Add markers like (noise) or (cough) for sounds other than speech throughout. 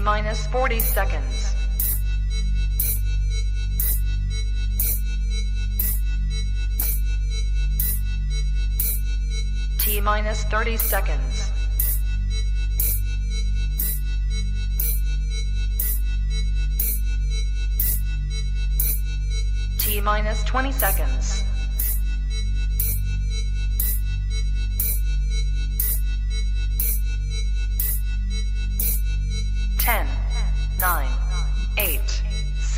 T minus 40 seconds. T minus 30 seconds. T minus 20 seconds.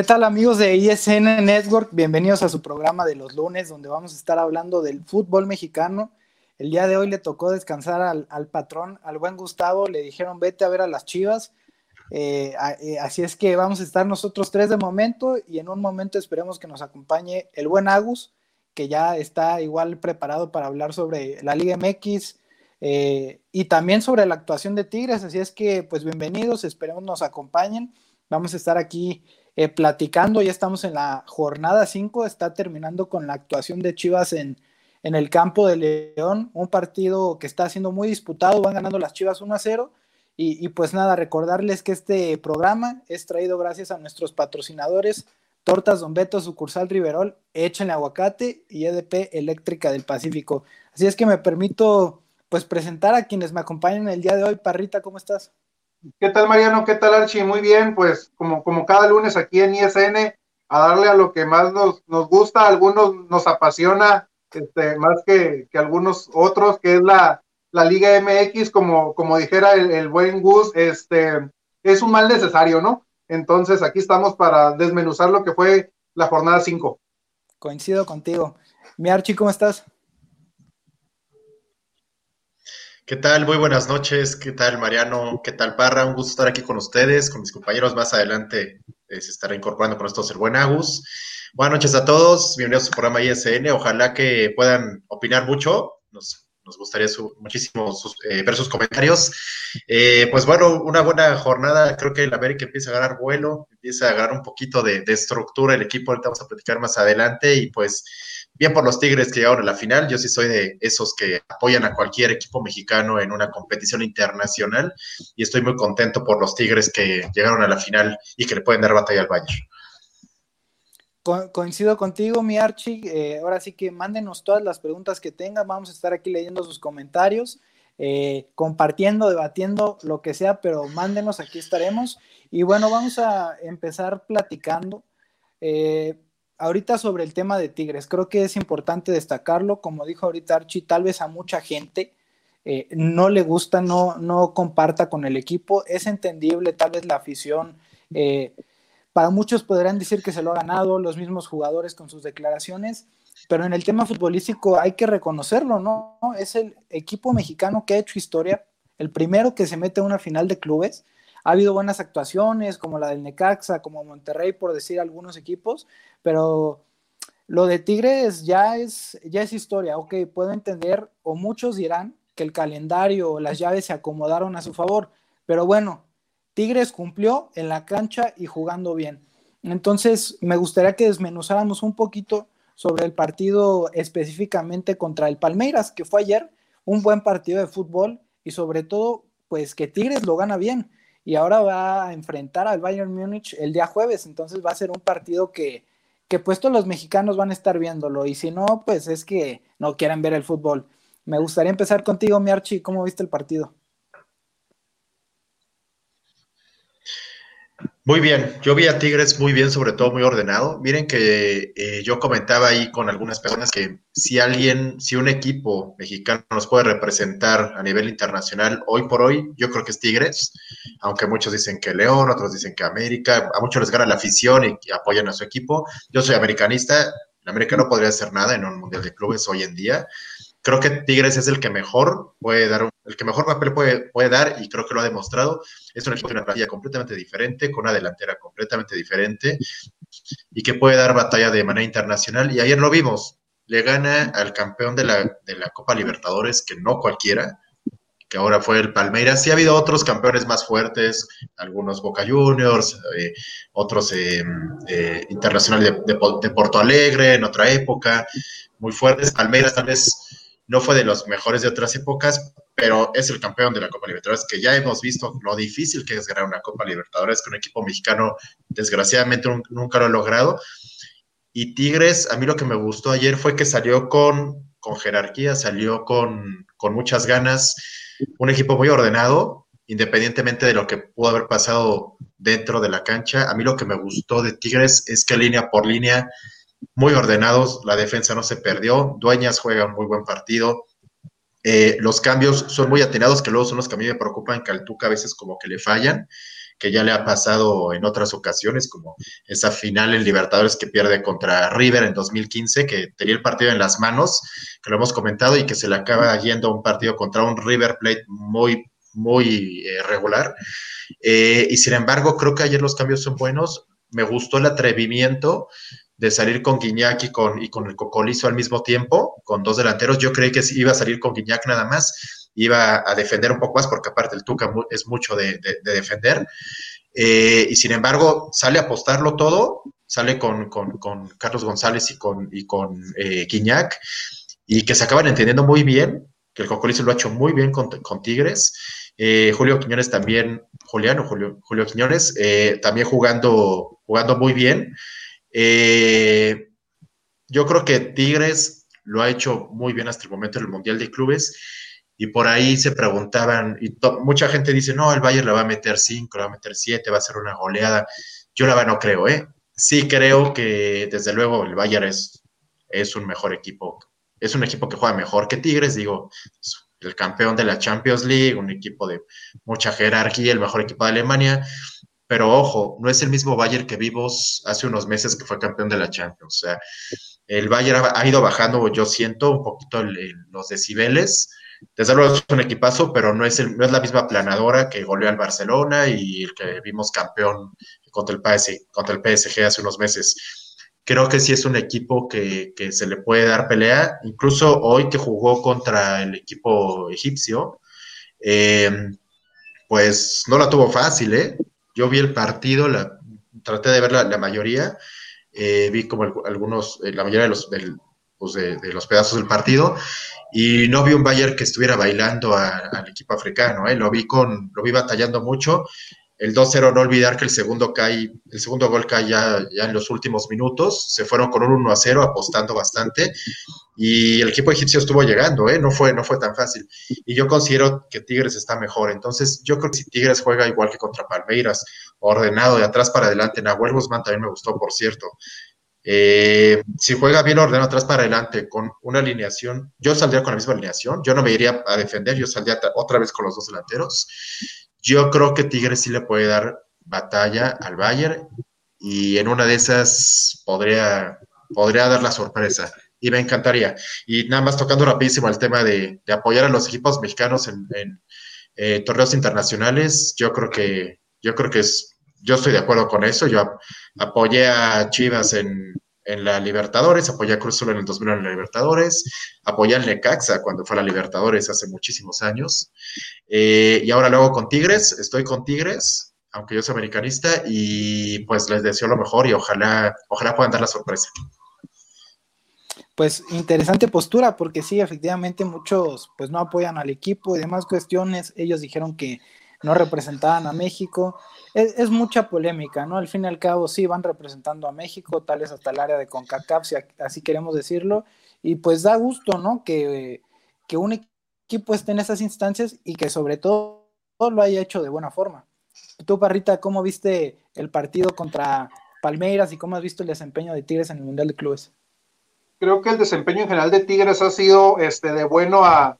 ¿Qué tal amigos de ISN Network? Bienvenidos a su programa de los lunes donde vamos a estar hablando del fútbol mexicano. El día de hoy le tocó descansar al, patrón, al buen Gustavo, le dijeron vete a ver a las chivas. Eh, eh, así es que vamos a estar nosotros tres de momento y en un momento esperemos que nos acompañe el buen Agus, que ya está igual preparado para hablar sobre la Liga MX eh, y también sobre la actuación de Tigres. Así es que pues bienvenidos, esperemos nos acompañen. Vamos a estar aquí eh, platicando, ya estamos en la jornada 5, está terminando con la actuación de Chivas en, en el campo de León, un partido que está siendo muy disputado, van ganando las Chivas 1 a 0. Y, pues nada, recordarles que este programa es traído gracias a nuestros patrocinadores, Tortas Don Beto, sucursal Riverol, Échenle Aguacate y EDP Eléctrica del Pacífico. Así es que me permito pues presentar a quienes me acompañan el día de hoy. Parrita, ¿cómo estás? ¿Qué tal, Mariano? ¿Qué tal, Archie? Muy bien, pues como, como cada lunes aquí en ISN, a darle a lo que más nos, nos gusta, a algunos nos apasiona, este, más que, que algunos otros, que es la, la Liga MX, como, como dijera el, buen Gus, este, es un mal necesario, ¿no? Entonces aquí estamos para desmenuzar lo que fue la jornada 5. Coincido contigo. Mi Archie, ¿cómo estás? ¿Qué tal? Muy buenas noches. ¿Qué tal, Mariano? ¿Qué tal, Parra? Un gusto estar aquí con ustedes, con mis compañeros. Más adelante eh, se estará incorporando con nosotros el buen Agus. Buenas noches a todos. Bienvenidos a su programa ISN. Ojalá que puedan opinar mucho. Nos, gustaría muchísimo eh, ver sus comentarios. Eh, pues bueno, una buena jornada. Creo que el América empieza a ganar vuelo, empieza a ganar un poquito de estructura el equipo. Ahorita vamos a platicar más adelante. Y pues bien por los Tigres que llegaron a la final. Yo sí soy de esos que apoyan a cualquier equipo mexicano en una competición internacional y estoy muy contento por los Tigres que llegaron a la final y que le pueden dar batalla al Bayern. coincido contigo, mi Archie. Eh, ahora sí que mándenos todas las preguntas que tengan. Vamos a estar aquí leyendo sus comentarios, eh, compartiendo, debatiendo, lo que sea, pero mándenos, aquí estaremos. Y bueno, vamos a empezar platicando. Eh, ahorita sobre el tema de Tigres, creo que es importante destacarlo, como dijo ahorita Archie, tal vez a mucha gente eh, no le gusta, no, no comparta con el equipo, es entendible tal vez la afición, eh, para muchos podrán decir que se lo ha ganado, los mismos jugadores con sus declaraciones, pero en el tema futbolístico hay que reconocerlo, ¿no? Es el equipo mexicano que ha hecho historia, el primero que se mete a una final de clubes, ha habido buenas actuaciones, como la del Necaxa, como Monterrey, por decir algunos equipos, pero lo de Tigres ya es, ya es historia. Ok, puedo entender, o muchos dirán que el calendario o las llaves se acomodaron a su favor, pero bueno, Tigres cumplió en la cancha y jugando bien. Entonces, me gustaría que desmenuzáramos un poquito sobre el partido específicamente contra el Palmeiras, que fue ayer un buen partido de fútbol y sobre todo, pues que Tigres lo gana bien y ahora va a enfrentar al Bayern Múnich el día jueves, entonces va a ser un partido que, que pues los mexicanos van a estar viéndolo y si no, pues es que no quieren ver el fútbol. Me gustaría empezar contigo, mi Archie, ¿cómo viste el partido? Muy bien, yo vi a Tigres muy bien, sobre todo muy ordenado. Miren que eh, yo comentaba ahí con algunas personas que si alguien, si un equipo mexicano nos puede representar a nivel internacional hoy por hoy, yo creo que es Tigres, aunque muchos dicen que León, otros dicen que América, a muchos les gana la afición y, apoyan a su equipo. Yo soy americanista, América no podría hacer nada en un mundial de clubes hoy en día creo que Tigres es el que mejor puede dar, el que mejor papel puede, puede dar y creo que lo ha demostrado. Es una, una plantilla completamente diferente, con una delantera completamente diferente y que puede dar batalla de manera internacional. Y ayer lo vimos, le gana al campeón de la, de la Copa Libertadores, que no cualquiera, que ahora fue el Palmeiras. Sí ha habido otros campeones más fuertes, algunos Boca Juniors, eh, otros eh, eh, Internacional de, de, de Porto Alegre en otra época, muy fuertes. Palmeiras tal vez no fue de los mejores de otras épocas, pero es el campeón de la Copa Libertadores, que ya hemos visto lo difícil que es ganar una Copa Libertadores, que un equipo mexicano desgraciadamente nunca lo ha logrado. Y Tigres, a mí lo que me gustó ayer fue que salió con, con jerarquía, salió con, con muchas ganas, un equipo muy ordenado, independientemente de lo que pudo haber pasado dentro de la cancha. A mí lo que me gustó de Tigres es que línea por línea muy ordenados, la defensa no se perdió, Dueñas juega un muy buen partido, eh, los cambios son muy atinados, que luego son los que a mí me preocupan, que al Tuca a veces como que le fallan, que ya le ha pasado en otras ocasiones, como esa final en Libertadores que pierde contra River en 2015, que tenía el partido en las manos, que lo hemos comentado, y que se le acaba yendo un partido contra un River Plate muy, muy eh, regular. Eh, y sin embargo, creo que ayer los cambios son buenos. Me gustó el atrevimiento de salir con Guiñac y con, y con el Cocolizo al mismo tiempo, con dos delanteros. Yo creí que iba a salir con Guiñac nada más, iba a defender un poco más, porque aparte el Tuca es mucho de, defender. Eh, y sin embargo, sale a apostarlo todo, sale con, Carlos González y con, y con eh, Guiñac, y que se acaban entendiendo muy bien, que el Cocolizo lo ha hecho muy bien con, Tigres. Eh, Julio Quiñones también, Juliano, Julio, Julio Quiñones, también jugando, jugando muy bien. Eh, yo creo que Tigres lo ha hecho muy bien hasta el momento en el Mundial de Clubes y por ahí se preguntaban, y mucha gente dice, no, el Bayern le va a meter 5, le va a meter 7, va a ser una goleada. Yo la verdad no creo, ¿eh? Sí creo que desde luego el Bayern es, es un mejor equipo, es un equipo que juega mejor que Tigres, digo, el campeón de la Champions League, un equipo de mucha jerarquía, el mejor equipo de Alemania, pero ojo, no es el mismo Bayern que vimos hace unos meses que fue campeón de la Champions. O sea, el Bayern ha, ido bajando, yo siento, un poquito los decibeles. Desde luego es un equipazo, pero no es, no es la misma planadora que goleó al Barcelona y el que vimos campeón contra el, PSG, contra el PSG hace unos meses. Creo que sí es un equipo que, que se le puede dar pelea. Incluso hoy que jugó contra el equipo egipcio, eh, pues no la tuvo fácil, ¿eh? Yo vi el partido, traté de ver la, mayoría, eh, vi como algunos, eh, la mayoría de los, pues de, los pedazos del partido, y no vi un Bayern que estuviera bailando al equipo africano, ¿eh? lo vi con, lo vi batallando mucho, el 2-0, no olvidar que el segundo cae, el segundo gol cae ya, ya, en los últimos minutos. Se fueron con un 1-0 apostando bastante. Y el equipo egipcio estuvo llegando, ¿eh? No fue, no fue tan fácil. Y yo considero que Tigres está mejor. Entonces, yo creo que si Tigres juega igual que contra Palmeiras, ordenado de atrás para adelante, Nahuel Guzmán también me gustó, por cierto. Eh, si juega bien ordenado atrás para adelante con una alineación, yo saldría con la misma alineación. Yo no me iría a defender, yo saldría otra vez con los dos delanteros yo creo que Tigres sí le puede dar batalla al Bayern y en una de esas podría, podría dar la sorpresa y me encantaría. Y nada más tocando rapidísimo el tema de, apoyar a los equipos mexicanos en, eh, torneos internacionales, yo creo que, yo creo que es, yo estoy de acuerdo con eso. Yo apoyé a Chivas en, en la Libertadores, apoyé a Cruz en el 2000 en la Libertadores, apoyé al Necaxa cuando fue a la Libertadores hace muchísimos años, eh, y ahora luego con Tigres, estoy con Tigres, aunque yo soy americanista, y pues les deseo lo mejor y ojalá, ojalá puedan dar la sorpresa. Pues interesante postura, porque sí, efectivamente muchos pues no apoyan al equipo y demás cuestiones, ellos dijeron que no representaban a México. Es, mucha polémica, ¿no? Al fin y al cabo sí van representando a México, tal es hasta el área de CONCACAF, si así queremos decirlo, y pues da gusto, ¿no? Que, que un equipo esté en esas instancias y que sobre todo lo haya hecho de buena forma. tú, Parrita, ¿cómo viste el partido contra Palmeiras y cómo has visto el desempeño de Tigres en el Mundial de Clubes? Creo que el desempeño en general de Tigres ha sido este, de bueno a,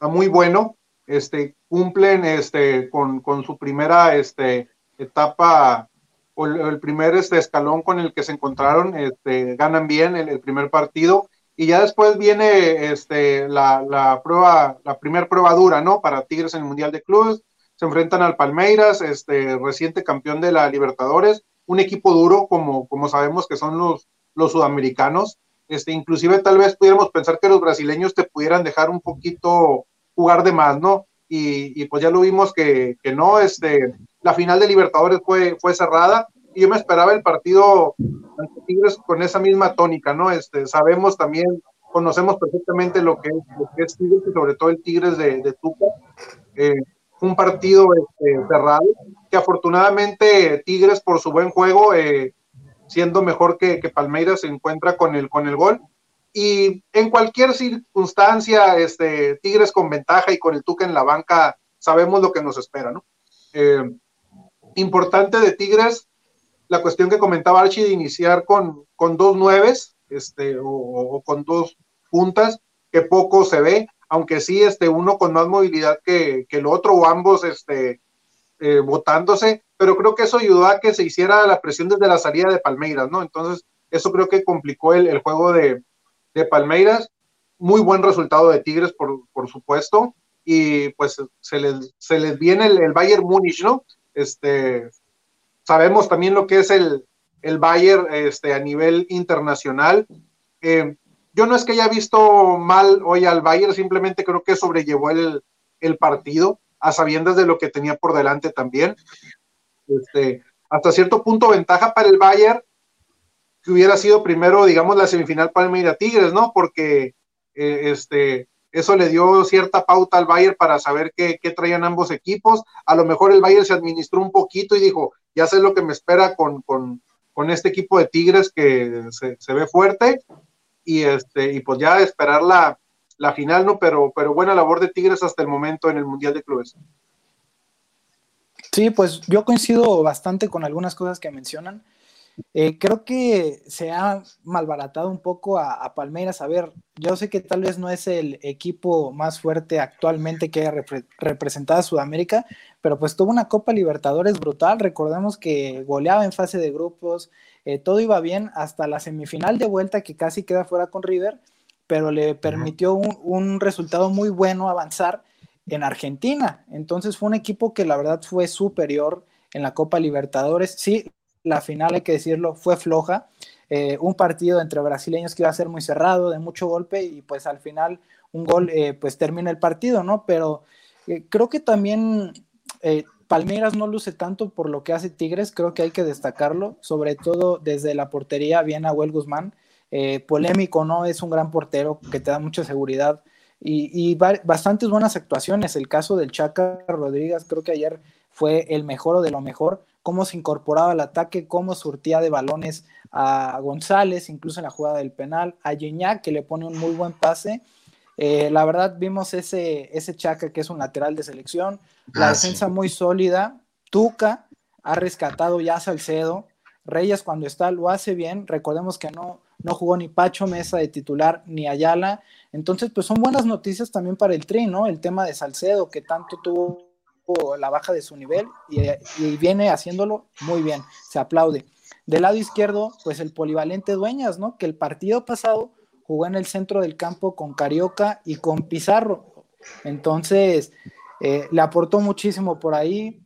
muy bueno. Este, cumplen este, con, su primera este, etapa o el, primer este, escalón con el que se encontraron, este, ganan bien el, el primer partido y ya después viene este, la, la prueba, la primera prueba dura, ¿no? Para Tigres en el Mundial de Clubes, se enfrentan al Palmeiras, este, reciente campeón de la Libertadores, un equipo duro, como, como sabemos que son los, los sudamericanos, este, inclusive tal vez pudiéramos pensar que los brasileños te pudieran dejar un poquito jugar de más, ¿no? Y, y pues ya lo vimos que, que, no, este, la final de Libertadores fue, fue cerrada, y yo me esperaba el partido ante Tigres con esa misma tónica, ¿no? Este, sabemos también, conocemos perfectamente lo que es, Tigres y sobre todo el Tigres de, de Tuca. Eh, un partido este, cerrado, que afortunadamente Tigres por su buen juego, eh, siendo mejor que, que, Palmeiras, se encuentra con el, con el gol. Y en cualquier circunstancia, este, Tigres con ventaja y con el Tuca en la banca, sabemos lo que nos espera, ¿no? Eh, importante de Tigres, la cuestión que comentaba Archie de iniciar con, con dos nueves, este, o, con dos puntas, que poco se ve, aunque sí, este, uno con más movilidad que, el otro, o ambos, este, eh, votándose, pero creo que eso ayudó a que se hiciera la presión desde la salida de Palmeiras, ¿no? Entonces, eso creo que complicó el, juego de, Palmeiras. Muy buen resultado de Tigres, por, por supuesto, y pues se les, se les viene el, el Bayern Múnich, ¿no? Este, Sabemos también lo que es el, el Bayern este, a nivel internacional. Eh, yo no es que haya visto mal hoy al Bayern, simplemente creo que sobrellevó el, el partido a sabiendas de lo que tenía por delante también. Este, hasta cierto punto ventaja para el Bayern, que hubiera sido primero, digamos, la semifinal Palmeiras Tigres, ¿no? Porque eh, este, eso le dio cierta pauta al Bayern para saber qué, traían ambos equipos. A lo mejor el Bayern se administró un poquito y dijo, ya sé lo que me espera con, este equipo de Tigres que se, ve fuerte. Y, este, y pues ya esperar la, la final, ¿no? Pero, pero buena labor de Tigres hasta el momento en el Mundial de Clubes. Sí, pues yo coincido bastante con algunas cosas que mencionan. Eh, creo que se ha malbaratado un poco a, Palmeiras. A ver, yo sé que tal vez no es el equipo más fuerte actualmente que haya representado a Sudamérica, pero pues tuvo una Copa Libertadores brutal. Recordemos que goleaba en fase de grupos, eh, todo iba bien hasta la semifinal de vuelta que casi queda fuera con River, pero le permitió un, un resultado muy bueno avanzar en Argentina. Entonces fue un equipo que la verdad fue superior en la Copa Libertadores. Sí, la final, hay que decirlo, fue floja. Eh, un partido entre brasileños que iba a ser muy cerrado, de mucho golpe, y pues al final un gol eh, pues termina el partido, ¿no? Pero eh, creo que también Palmeiras no luce tanto por lo que hace Tigres, creo que hay que destacarlo, sobre todo desde la portería, bien a Huel Guzmán, polémico, ¿no? Es un gran portero que te da mucha seguridad. Y, y bastantes buenas actuaciones. El caso del Chaca Rodríguez, creo que ayer fue el mejor o de lo mejor cómo se incorporaba al ataque, cómo surtía de balones a González, incluso en la jugada del penal, a Gignac, que le pone un muy buen pase. Eh, la verdad, vimos ese, ese Chaca que es un lateral de selección, la ah, defensa muy sólida. Tuca ha rescatado ya a Salcedo. Reyes, cuando está, lo hace bien. Recordemos que no, no jugó ni Pacho Mesa de titular ni Ayala. Entonces, pues son buenas noticias también para el Tri, ¿no? El tema de Salcedo, que tanto tuvo la baja de su nivel y, viene haciéndolo muy bien, se aplaude. Del lado izquierdo, pues el polivalente Dueñas, ¿no? Que el partido pasado jugó en el centro del campo con Carioca y con Pizarro. Entonces, eh, le aportó muchísimo por ahí.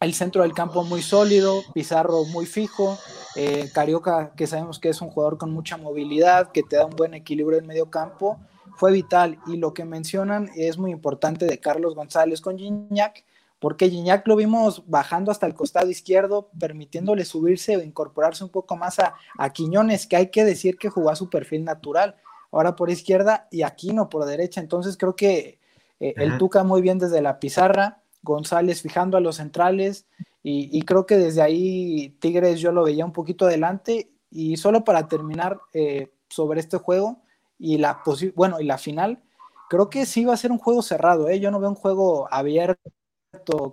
El centro del campo muy sólido, Pizarro muy fijo, eh, Carioca, que sabemos que es un jugador con mucha movilidad, que te da un buen equilibrio en medio campo fue vital. Y lo que mencionan es muy importante de Carlos González con Gignac, porque Gignac lo vimos bajando hasta el costado izquierdo, permitiéndole subirse o incorporarse un poco más a, Quiñones, que hay que decir que jugó a su perfil natural, ahora por izquierda y Aquino por derecha, entonces creo que eh, el Tuca muy bien desde la pizarra, González fijando a los centrales y, creo que desde ahí Tigres yo lo veía un poquito adelante. Y solo para terminar eh, sobre este juego, y la bueno, y la final, creo que sí va a ser un juego cerrado, ¿eh? Yo no veo un juego abierto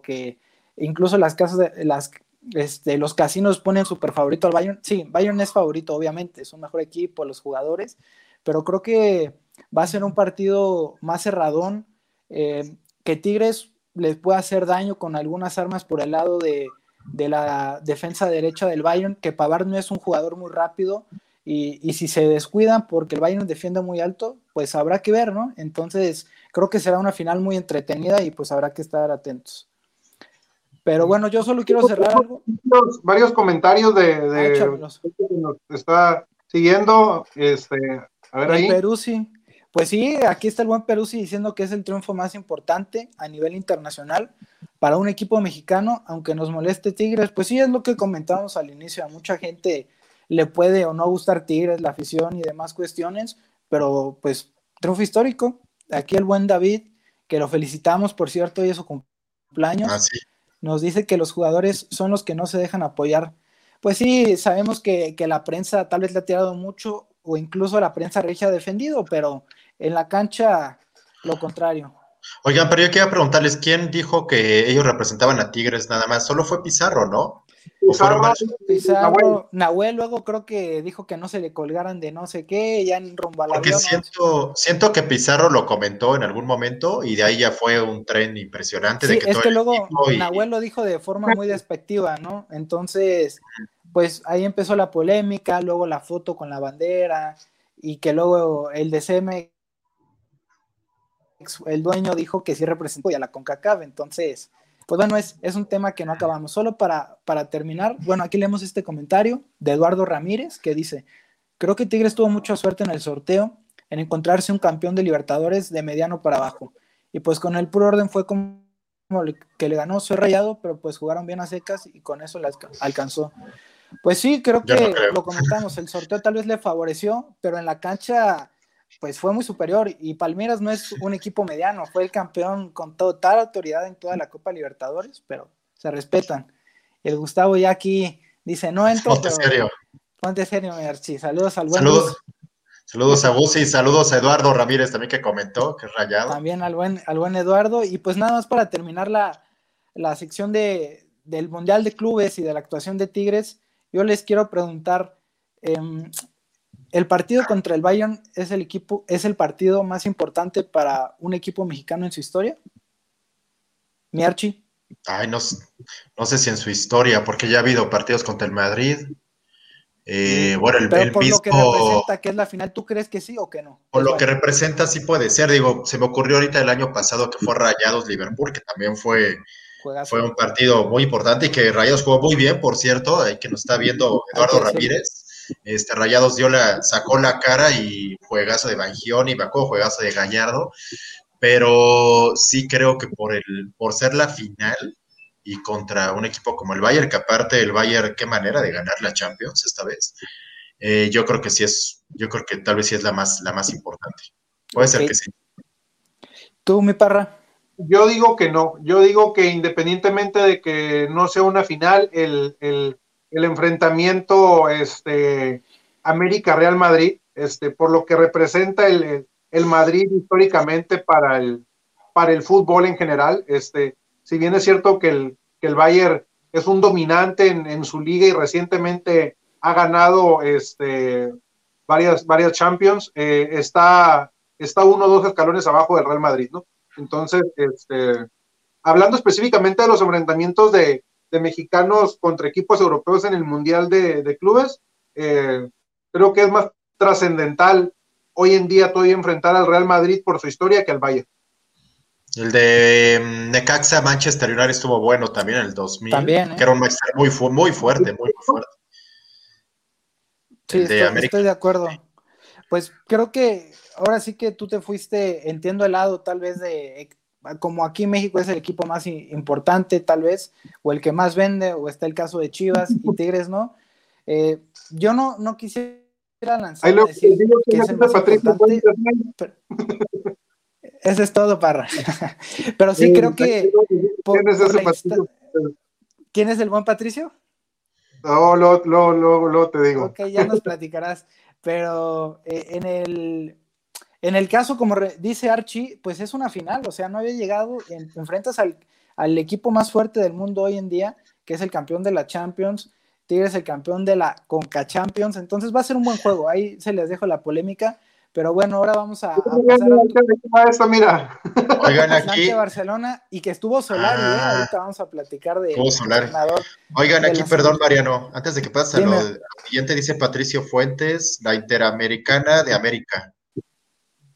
que, incluso las casas de las este, los casinos ponen súper favorito al Bayern. Sí, Bayern es favorito, obviamente, es un mejor equipo, los jugadores, pero creo que va a ser un partido más cerradón, eh, que Tigres les puede hacer daño con algunas armas por el lado de, de la defensa derecha del Bayern, que Pavard no es un jugador muy rápido, y, y, si se descuidan porque el Bayern defiende muy alto, pues habrá que ver, ¿no? Entonces, creo que será una final muy entretenida y pues habrá que estar atentos. Pero bueno, yo solo quiero cerrar algo. Varios comentarios de, de que nos está siguiendo. Este, a ver ahí. Peruzzi. Pues sí, aquí está el buen Peruzzi diciendo que es el triunfo más importante a nivel internacional para un equipo mexicano, aunque nos moleste Tigres. Pues sí, es lo que comentábamos al inicio. A mucha gente le puede o no gustar Tigres, la afición y demás cuestiones, pero pues triunfo histórico. Aquí el buen David, que lo felicitamos, por cierto, y es su cumpleaños. Ah, sí nos dice que los jugadores son los que no se dejan apoyar. Pues sí, sabemos que, la prensa tal vez le ha tirado mucho o incluso la prensa regia ha defendido, pero en la cancha lo contrario. Oigan, pero yo quería preguntarles, ¿quién dijo que ellos representaban a Tigres nada más? Solo fue Pizarro, ¿no? Pizarro, Nahuel. luego creo que dijo que no se le colgaran de no sé qué, ya en rumbo Porque siento, siento que Pizarro lo comentó en algún momento y de ahí ya fue un tren impresionante. de que es que luego Nahuel lo dijo de forma muy despectiva, ¿no? Entonces, pues ahí empezó la polémica, luego la foto con la bandera y que luego el DCM, el dueño dijo que sí representó a la CONCACAF, entonces pues bueno, es, es un tema que no acabamos. Solo para, para terminar, bueno, aquí leemos este comentario de Eduardo Ramírez que dice, creo que Tigres tuvo mucha suerte en el sorteo, en encontrarse un campeón de Libertadores de mediano para abajo. Y pues con el puro orden fue como que le ganó, soy rayado, pero pues jugaron bien a secas y con eso las alcanzó. Pues sí, creo que lo comentamos, el sorteo tal vez le favoreció, pero en la cancha pues fue muy superior y Palmeiras no es un equipo mediano, fue el campeón con total autoridad en toda la Copa Libertadores, pero se respetan. El Gustavo ya aquí dice, no entro, Ponte serio. Ponte serio, Merchi. Saludos al buen Saludos. Saludos a Busi, saludos a Eduardo Ramírez también que comentó, que es rayado. También al buen, al buen Eduardo. Y pues nada más para terminar la, la sección de, del Mundial de Clubes y de la actuación de Tigres, yo les quiero preguntar, eh, el partido contra el Bayern es el equipo, es el partido más importante para un equipo mexicano en su historia. Mi Archie. Ay, no, no sé si en su historia, porque ya ha habido partidos contra el Madrid. Eh, bueno, el, Pero por lo que representa que es la final, ¿tú crees que sí o que no? Por lo que representa, sí puede ser. Digo, se me ocurrió ahorita el año pasado que fue Rayados Liverpool, que también fue, fue un partido muy importante y que Rayados jugó muy bien, por cierto, ahí que nos está viendo Eduardo Ramírez. Este, Rayados dio la, sacó la cara y juegazo de Bangioni, Bacó, juegazo de Gallardo, pero sí creo que por, el, por ser la final y contra un equipo como el Bayern, que aparte el Bayern, qué manera de ganar la Champions esta vez, eh, yo creo que sí es, yo creo que tal vez sí es la más, la más importante. Puede ser que sí. ¿Tú, mi parra? Yo digo que no, yo digo que independientemente de que no sea una final, el, el el enfrentamiento este, América-Real Madrid, este, por lo que representa el, el, Madrid históricamente para el, para el fútbol en general. Este, si bien es cierto que el, que el Bayern es un dominante en, en su liga y recientemente ha ganado este, varias, varias Champions, eh, está, está uno o dos escalones abajo del Real Madrid, ¿no? Entonces, este, hablando específicamente de los enfrentamientos de, de mexicanos contra equipos europeos en el Mundial de, Clubes, eh, creo que es más trascendental hoy en día todavía enfrentar al Real Madrid por su historia que al Bayern. El de mm, Necaxa Manchester United estuvo bueno también en el 2000, también, ¿eh? que era un Manchester muy, muy fuerte, muy, fuerte. Sí, estoy, de acuerdo. Pues creo que ahora sí que tú te fuiste, entiendo el lado tal vez de como aquí México es el equipo más importante tal vez, o el que más vende, o está el caso de Chivas y (laughs) Tigres, ¿no? Eh, yo no, no quisiera lanzar decir que es el más importante, (laughs) eso es todo, Parra. (laughs) pero sí, creo que... ¿Quién es ese Patricio? ¿Quién es el buen Patricio? No, luego, luego, te digo. Ok, ya nos platicarás. Pero eh, en el en el caso, como dice Archie, pues es una final, o sea, no había llegado, enfrentas al, al equipo más fuerte del mundo hoy en día, que es el campeón de la Champions, Tigres el campeón de la Conca Champions, entonces va a ser un buen juego, ahí se les dejo la polémica, pero bueno, ahora vamos a, a pasar eso, mira. Oigan, aquí. Barcelona y que estuvo Solari, ¿eh? ah, ahorita vamos a platicar de. Oigan, aquí, perdón, Mariano, antes de que pase lo siguiente, dice Patricio Fuentes, la Interamericana de América.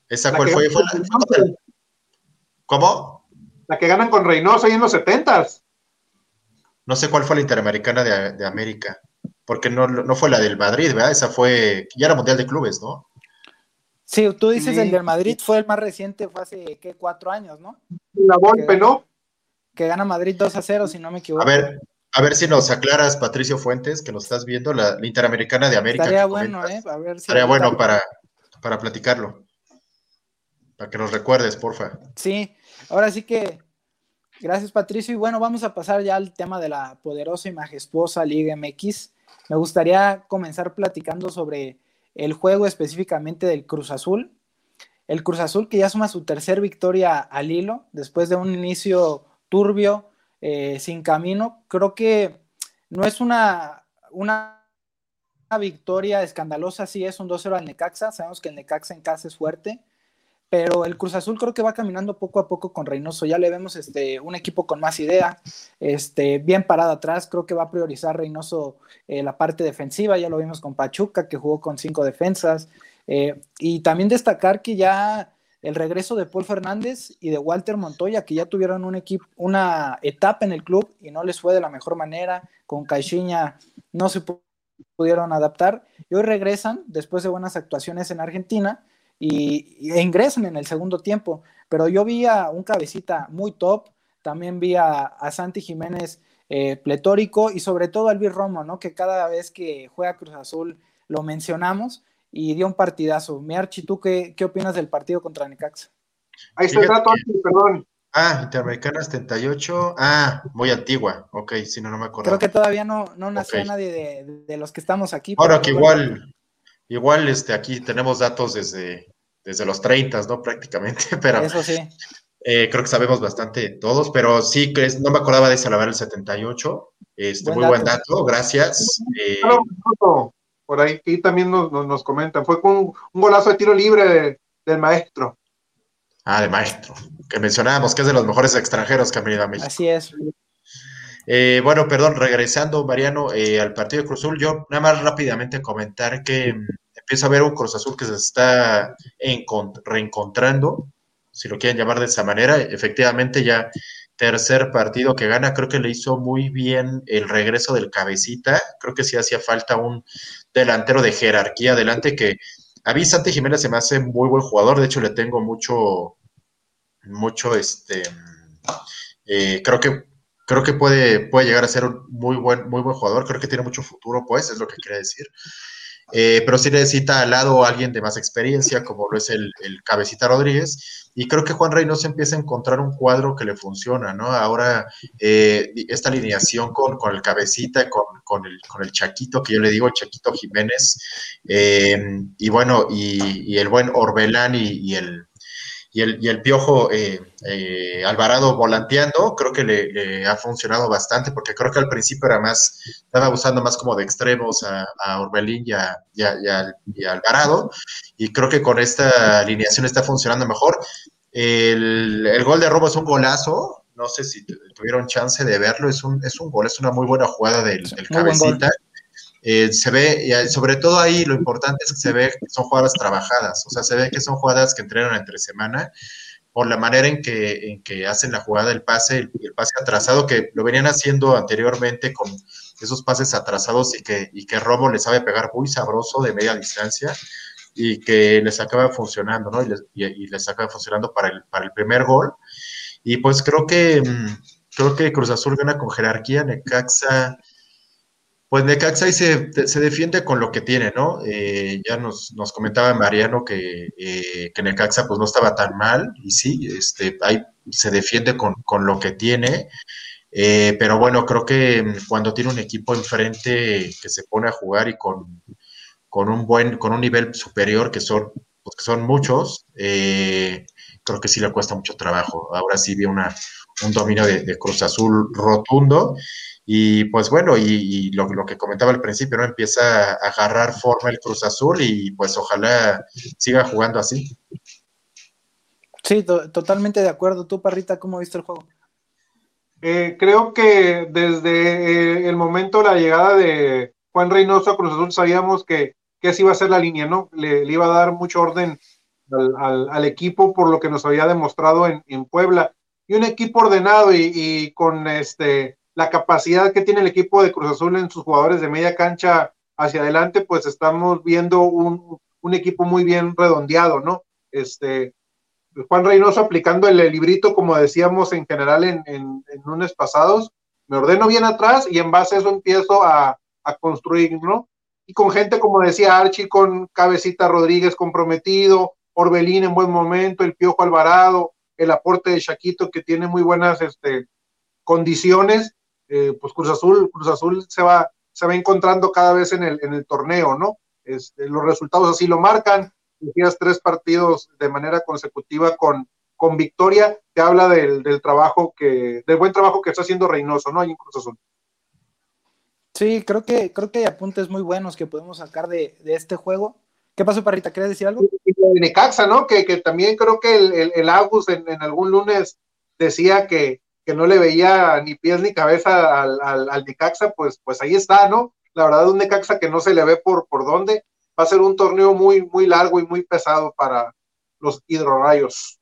¿Esa cuál fue? ¿Cómo? La que ganan con Reynoso ahí en los setentas. No sé cuál fue la Interamericana de, América, porque no, no fue la del Madrid, ¿verdad? Esa fue, ya era Mundial de Clubes, ¿no? Sí, tú dices el del Madrid fue el más reciente, fue hace, ¿qué? Cuatro años, ¿no? La Volpe, ¿no? Que gana Madrid 2 a 0, si no me equivoco. A ver, a ver si nos aclaras, Patricio Fuentes, que nos estás viendo, la, Interamericana de América. Estaría bueno, ¿eh? A ver si Estaría bueno para, para platicarlo. Para que nos recuerdes, porfa. Sí, ahora sí que gracias, Patricio. Y bueno, vamos a pasar ya al tema de la poderosa y majestuosa Liga MX. Me gustaría comenzar platicando sobre el juego específicamente del Cruz Azul. El Cruz Azul que ya suma su tercer victoria al hilo después de un inicio turbio, eh, sin camino. Creo que no es una, una, victoria escandalosa, sí es un 2-0 al Necaxa. Sabemos que el Necaxa en casa es fuerte, pero el Cruz Azul creo que va caminando poco a poco con Reynoso. Ya le vemos este, un equipo con más idea, este, bien parado atrás. Creo que va a priorizar Reynoso eh, la parte defensiva. Ya lo vimos con Pachuca, que jugó con cinco defensas. Eh, y también destacar que ya el regreso de Paul Fernández y de Walter Montoya, que ya tuvieron un equipo, una etapa en el club y no les fue de la mejor manera. Con Caixinha no se pudieron adaptar y hoy regresan después de buenas actuaciones en Argentina y, e ingresan en el segundo tiempo. Pero yo vi a un cabecita muy top, también vi a, Santi Jiménez eh, pletórico y sobre todo a Luis Romo, ¿no? que cada vez que juega Cruz Azul lo mencionamos y dio un partidazo. Miarchi, ¿tú qué, qué opinas del partido contra Necaxa? Ahí está el dato, perdón. Ah, Interamericana 78. Ah, muy antigua. Ok, si no, no me acuerdo. Creo que todavía no, no nació nadie de, de, los que estamos aquí. Ahora que igual, Igual este, aquí tenemos datos desde, desde los 30, ¿no? (laughs) Prácticamente, pero Eso sí. Eh, creo que sabemos bastante todos, pero sí, no me acordaba de Salavar el 78. Este, muy buen dato, gracias. Eh, por ahí y también nos, nos, comentan, fue con un, golazo de tiro libre del maestro. Ah, de maestro, que mencionábamos que es de los mejores extranjeros que han venido a México. Así es. Eh, bueno, perdón, regresando, Mariano, eh, al partido de Cruz Azul, yo nada más rápidamente comentar que mm, empieza a ver un Cruz Azul que se está reencontrando, si lo quieren llamar de esa manera. Efectivamente, ya tercer partido que gana, creo que le hizo muy bien el regreso del cabecita. Creo que sí hacía falta un delantero de jerarquía adelante que a mí Santi Jiménez se me hace muy buen jugador, de hecho le tengo mucho, mucho, este, eh, creo que creo que puede, puede llegar a ser un muy buen, muy buen jugador, creo que tiene mucho futuro, pues, es lo que quiere decir. Eh, pero sí necesita al lado a alguien de más experiencia, como lo es el, Cabecita Rodríguez, y creo que Juan Reynoso empieza a encontrar un cuadro que le funciona, ¿no? Ahora, eh, esta alineación con, con el Cabecita, con, con, el, con el Chaquito, que yo le digo Chaquito Jiménez, eh, y bueno, y, el buen Orbelán y el, y el, y el Piojo eh, eh, Alvarado volanteando, creo que le, ha funcionado bastante, porque creo que al principio era más, estaba usando más como de extremos a, a Orbelín y a, y, Alvarado, y creo que con esta alineación está funcionando mejor. El, el, gol de Robo es un golazo, no sé si tuvieron chance de verlo, es un, es un gol, es una muy buena jugada del, del cabecita. Eh, se ve, sobre todo ahí lo importante es que se ve que son jugadas trabajadas, o sea, se ve que son jugadas que entrenan entre semana por la manera en que, en que hacen la jugada del pase, el, el, pase atrasado, que lo venían haciendo anteriormente con esos pases atrasados y que, y que Robo les sabe pegar muy sabroso de media distancia y que les acaba funcionando, ¿no? Y les, y, les acaba funcionando para el, para el primer gol. Y pues creo que, mm, creo que Cruz Azul gana con jerarquía, Necaxa pues Necaxa se, se, defiende con lo que tiene, ¿no? Eh, ya nos, nos, comentaba Mariano que, eh, que, Necaxa pues no estaba tan mal, y sí, este, ahí se defiende con, con lo que tiene, eh, pero bueno, creo que cuando tiene un equipo enfrente que se pone a jugar y con, con un buen, con un nivel superior, que son, pues, que son muchos, creo que sí le cuesta mucho trabajo. Ahora sí vi una, un dominio de, Cruz Azul rotundo. Y pues bueno, y, lo, lo, que comentaba al principio, ¿no? Empieza a agarrar forma el Cruz Azul y pues ojalá siga jugando así. Sí, totalmente de acuerdo. ¿Tú, Parrita, cómo viste el juego? Eh, creo que desde eh, el momento de la llegada de Juan Reynoso a Cruz Azul sabíamos que, que así iba a ser la línea, ¿no? Le, iba a dar mucho orden al, equipo por lo que nos había demostrado en, Puebla. Y un equipo ordenado y, con este, la capacidad que tiene el equipo de Cruz Azul en sus jugadores de media cancha hacia adelante, pues estamos viendo un, un equipo muy bien redondeado, ¿no? Este, Juan Reynoso aplicando el, librito, como decíamos en general en, lunes pasados, me ordeno bien atrás y en base a eso empiezo a, construir, ¿no? Y con gente, como decía Archie, con Cabecita Rodríguez comprometido, Orbelín en buen momento, el Piojo Alvarado, el aporte de Chaquito que tiene muy buenas este, condiciones, eh, pues Cruz Azul, Cruz Azul se va, se va encontrando cada vez en el, en el torneo, ¿no? Este, los resultados así lo marcan, decías tres partidos de manera consecutiva con, con victoria, te habla del, trabajo que, del buen trabajo que está haciendo Reynoso, ¿no? Ahí en Cruz Azul. Sí, creo que, creo que hay apuntes muy buenos que podemos sacar de, este juego. ¿Qué pasó, Parrita? ¿Quieres decir algo? Necaxa, ¿no? Que, también creo que el, el, el August en, algún lunes decía que, no le veía ni pies ni cabeza al, al, Necaxa, pues, pues ahí está, ¿no? La verdad, un Necaxa que no se le ve por, por dónde, va a ser un torneo muy, muy largo y muy pesado para los hidrorayos.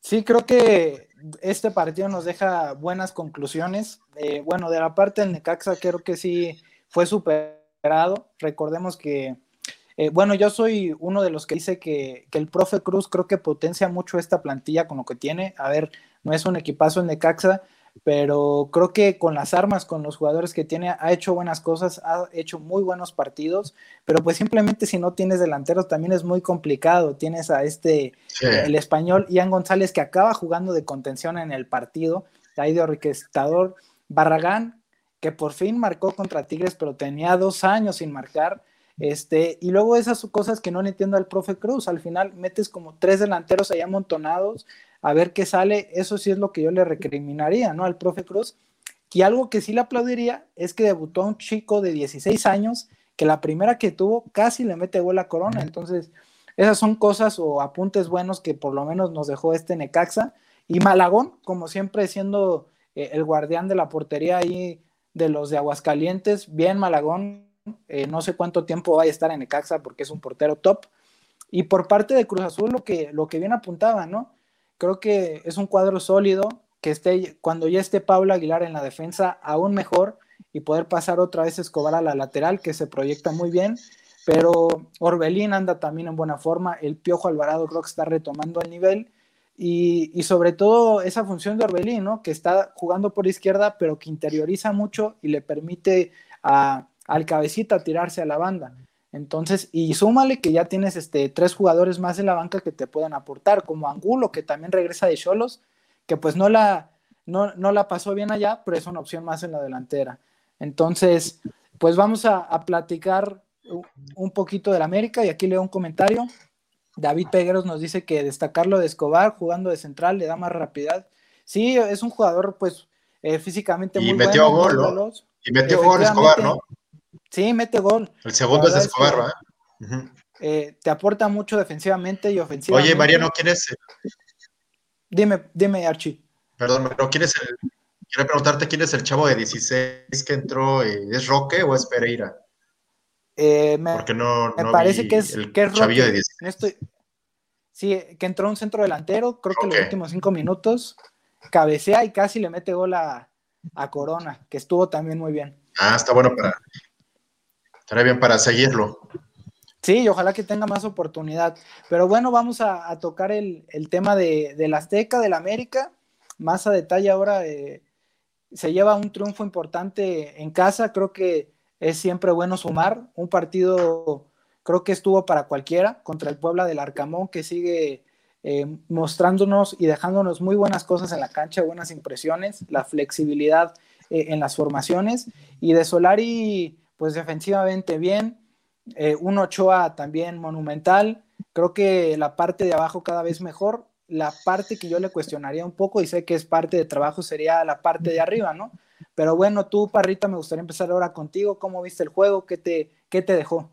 Sí, creo que este partido nos deja buenas conclusiones. Eh, bueno, de la parte del Necaxa creo que sí fue superado. Recordemos que, eh, bueno, yo soy uno de los que dice que, que, el profe Cruz creo que potencia mucho esta plantilla con lo que tiene. A ver, no es un equipazo el Necaxa, pero creo que con las armas, con los jugadores que tiene, ha hecho buenas cosas, ha hecho muy buenos partidos, pero pues simplemente si no tienes delanteros también es muy complicado. Tienes a este, el español Ian González que acaba jugando de contención en el partido, ahí de orquestador, Barragán, que por fin marcó contra Tigres, pero tenía dos años sin marcar. Este, y luego esas cosas que no entiendo al profe Cruz, al final metes como tres delanteros ahí amontonados, a ver qué sale, eso sí es lo que yo le recriminaría, ¿no? Al profe Cruz. Y algo que sí le aplaudiría es que debutó a un chico de 16 años, que la primera que tuvo casi le mete gol a Corona. Entonces, esas son cosas o apuntes buenos que por lo menos nos dejó este Necaxa. Y Malagón, como siempre, siendo eh, el guardián de la portería ahí de los de Aguascalientes, bien Malagón, eh, no sé cuánto tiempo va a estar en Necaxa porque es un portero top. Y por parte de Cruz Azul, lo que, lo que bien apuntaba, ¿no? Creo que es un cuadro sólido, que esté, cuando ya esté Pablo Aguilar en la defensa, aún mejor, y poder pasar otra vez Escobar a la lateral, que se proyecta muy bien. Pero Orbelín anda también en buena forma, el Piojo Alvarado creo que está retomando el nivel. Y, sobre todo esa función de Orbelín, ¿no? Que está jugando por izquierda, pero que interioriza mucho y le permite a, al cabecita tirarse a la banda. Entonces, y súmale que ya tienes este, tres jugadores más en la banca que te puedan aportar, como Angulo, que también regresa de Cholos, que pues no la, no, la pasó bien allá, pero es una opción más en la delantera. Entonces, pues vamos a, platicar un poquito del América y aquí leo un comentario. David Pegueros nos dice que destacarlo de Escobar jugando de central le da más rapidez. Sí, es un jugador pues eh, físicamente muy metió Gol, ¿no? Y metió gol Escobar, ¿no? Sí, mete gol. El segundo es de Escobar, ¿verdad? Eh, te aporta mucho defensivamente y ofensivamente. Oye, Mariano, ¿quién es? Dime, dime, Archie. Perdón, pero ¿quién es el, quiero preguntarte quién es el chavo de 16 que entró, eh, ¿es Roque o es Pereira? Eh, me, Porque no, me parece que es, el que es Roque. De 16. sí, que entró un centro delantero, creo que en los últimos cinco minutos, cabecea y casi le mete gol a, a Corona, que estuvo también muy bien. Ah, está bueno para, Estará bien para seguirlo. Sí, y ojalá que tenga más oportunidad. Pero bueno, vamos a, tocar el, tema de, la Azteca, del América. Más a detalle ahora eh, se lleva un triunfo importante en casa. Creo que es siempre bueno sumar. Un partido, creo que estuvo para cualquiera, contra el Puebla del Arcamón, que sigue eh, mostrándonos y dejándonos muy buenas cosas en la cancha, buenas impresiones, la flexibilidad eh, en las formaciones. Y de Solari pues defensivamente bien. Eh, un Ochoa también monumental. Creo que la parte de abajo cada vez mejor. la parte que yo le cuestionaría un poco, y sé que es parte de trabajo, sería la parte de arriba, ¿no? Pero bueno, tú, Parrita, me gustaría empezar ahora contigo. ¿Cómo viste el juego? ¿Qué te, qué te dejó?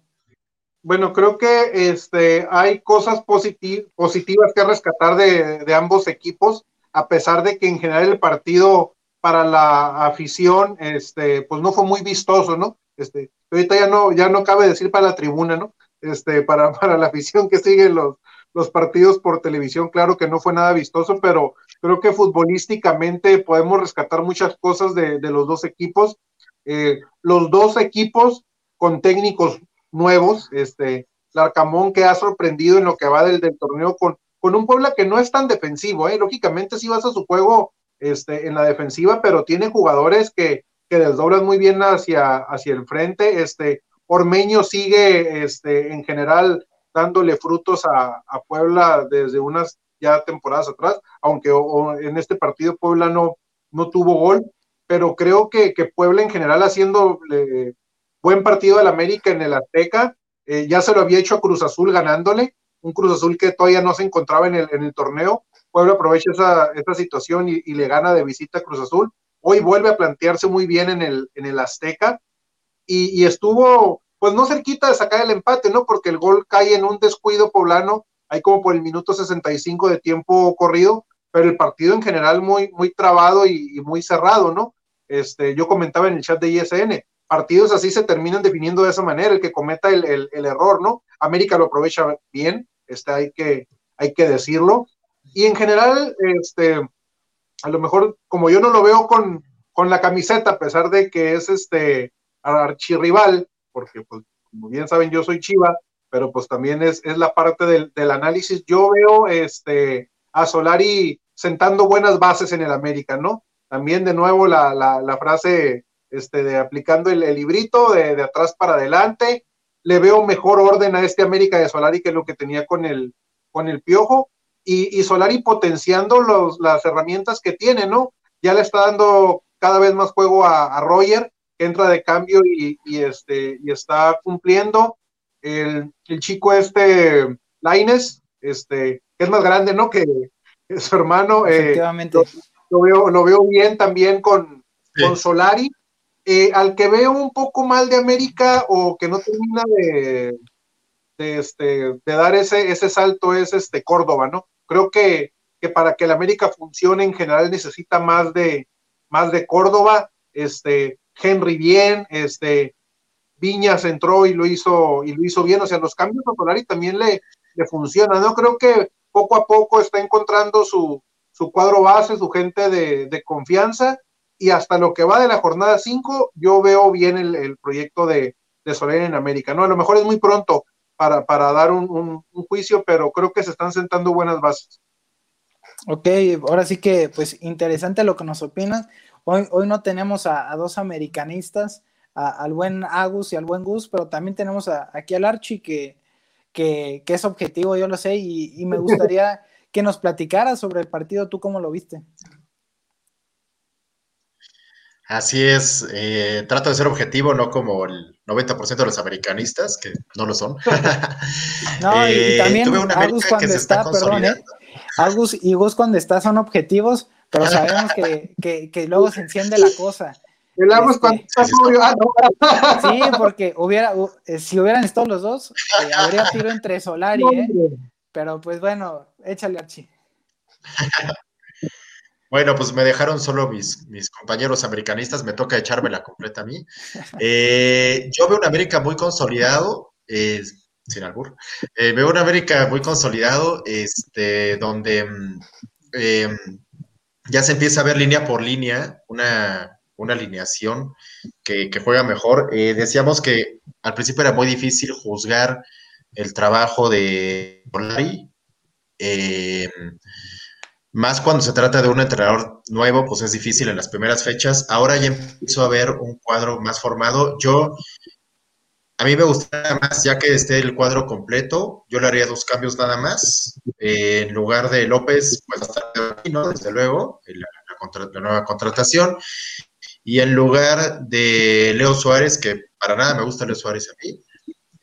Bueno, creo que este, hay cosas positivas que rescatar de, de, ambos equipos, a pesar de que en general el partido para la afición, este, pues no fue muy vistoso, ¿no? Este, ahorita ya no, ya no cabe decir para la tribuna, ¿no? Este, para, (laughs) para la afición que sigue los, los partidos por televisión, claro que no fue nada vistoso, pero creo que futbolísticamente podemos rescatar muchas cosas de, de los dos equipos. Eh, los dos equipos con técnicos nuevos, este, Larcamón que ha sorprendido en lo que va del, torneo con, con un Puebla que no es tan defensivo, ¿eh? lógicamente sí vas a su juego este, en la defensiva, pero tiene jugadores que, que desdoblan muy bien hacia, hacia el frente, este, Ormeño sigue este, en general dándole frutos a, a, Puebla desde unas ya temporadas atrás, aunque en este partido Puebla no, no tuvo gol, pero creo que, que Puebla en general haciendo eh, buen partido al América en el Azteca, eh, ya se lo había hecho a Cruz Azul ganándole, un Cruz Azul que todavía no se encontraba en el, en el torneo, Puebla aprovecha esa, esa situación y, y, le gana de visita a Cruz Azul, hoy vuelve a plantearse muy bien en el, en el Azteca, y, estuvo pues no cerquita de sacar el empate, ¿no? Porque el gol cae en un descuido poblano, ahí como por el minuto 65 de tiempo corrido, pero el partido en general muy, muy trabado y, muy cerrado, ¿no? Este, yo comentaba en el chat de ISN, partidos así se terminan definiendo de esa manera, el que cometa el, el, el error, ¿no? América lo aprovecha bien, este, hay, que, hay que decirlo, y en general, este, a lo mejor, como yo no lo veo con, con la camiseta, a pesar de que es este archirrival, porque pues como bien saben yo soy Chiva, pero pues también es, es la parte del, del, análisis. Yo veo este, a Solari sentando buenas bases en el América, ¿no? También de nuevo la, la, la frase este, de aplicando el, el librito de, de, atrás para adelante. Le veo mejor orden a este América de Solari que lo que tenía con el, con el Piojo. Y, y Solari potenciando los, las herramientas que tiene, ¿no? Ya le está dando cada vez más juego a, a Roger, entra de cambio y, y, este, y está cumpliendo. El, el chico este, Laines, este, es más grande, ¿no? Que, que su hermano. Efectivamente. Eh, lo, lo, veo, lo veo bien también con, sí. con Solari. Eh, al que veo un poco mal de América o que no termina de, de, este, de dar ese, ese salto es este Córdoba, ¿no? Creo que, que para que el América funcione en general necesita más de, más de Córdoba. Este, Henry bien, este, Viñas entró y lo hizo, y lo hizo bien, o sea, los cambios a Solari también le, le funcionan, ¿no? Creo que poco a poco está encontrando su, su cuadro base, su gente de, de, confianza, y hasta lo que va de la jornada 5, yo veo bien el, el proyecto de, de Solari en América, ¿no? A lo mejor es muy pronto para, para dar un, un, un juicio, pero creo que se están sentando buenas bases. Ok, ahora sí que, pues, interesante lo que nos opinas. Hoy, hoy no tenemos a, a dos americanistas, a, al buen Agus y al buen Gus, pero también tenemos a, aquí al Archie que, que, que, es objetivo, yo lo sé, y, y me (laughs) gustaría que nos platicaras sobre el partido, ¿tú cómo lo viste? Así es, eh, trato de ser objetivo, no como el 90% de los americanistas, que no lo son. (laughs) no, (laughs) eh, y también Agus cuando está, está perdón, ¿eh? Agus y Gus cuando está son objetivos, pero sabemos que, (laughs) que, que luego se enciende la cosa. El Agus este, cuando está sobrio, ah. Sí, porque hubiera, eh, si hubieran estado los dos, eh, habría tiro entre Solari, ¿eh? Pero pues bueno, échale Archie. Bueno, pues me dejaron solo mis, mis compañeros americanistas, me toca echármela completa a mí. Eh, yo veo un América muy consolidado, eh, sin albur, eh, veo un América muy consolidado, este, donde eh, ya se empieza a ver línea por línea una, una alineación que, juega mejor. Decíamos que al principio era muy difícil juzgar el trabajo de Solari. Más cuando se trata de un entrenador nuevo, pues es difícil en las primeras fechas. Ahora ya empiezo a ver un cuadro más formado. Yo, a mí me gustaría más, ya que esté el cuadro completo, yo le haría dos cambios nada más. En lugar de López, pues hasta ¿no? desde luego, la, nueva contratación. Y en lugar de Leo Suárez, que para nada me gusta Leo Suárez a mí,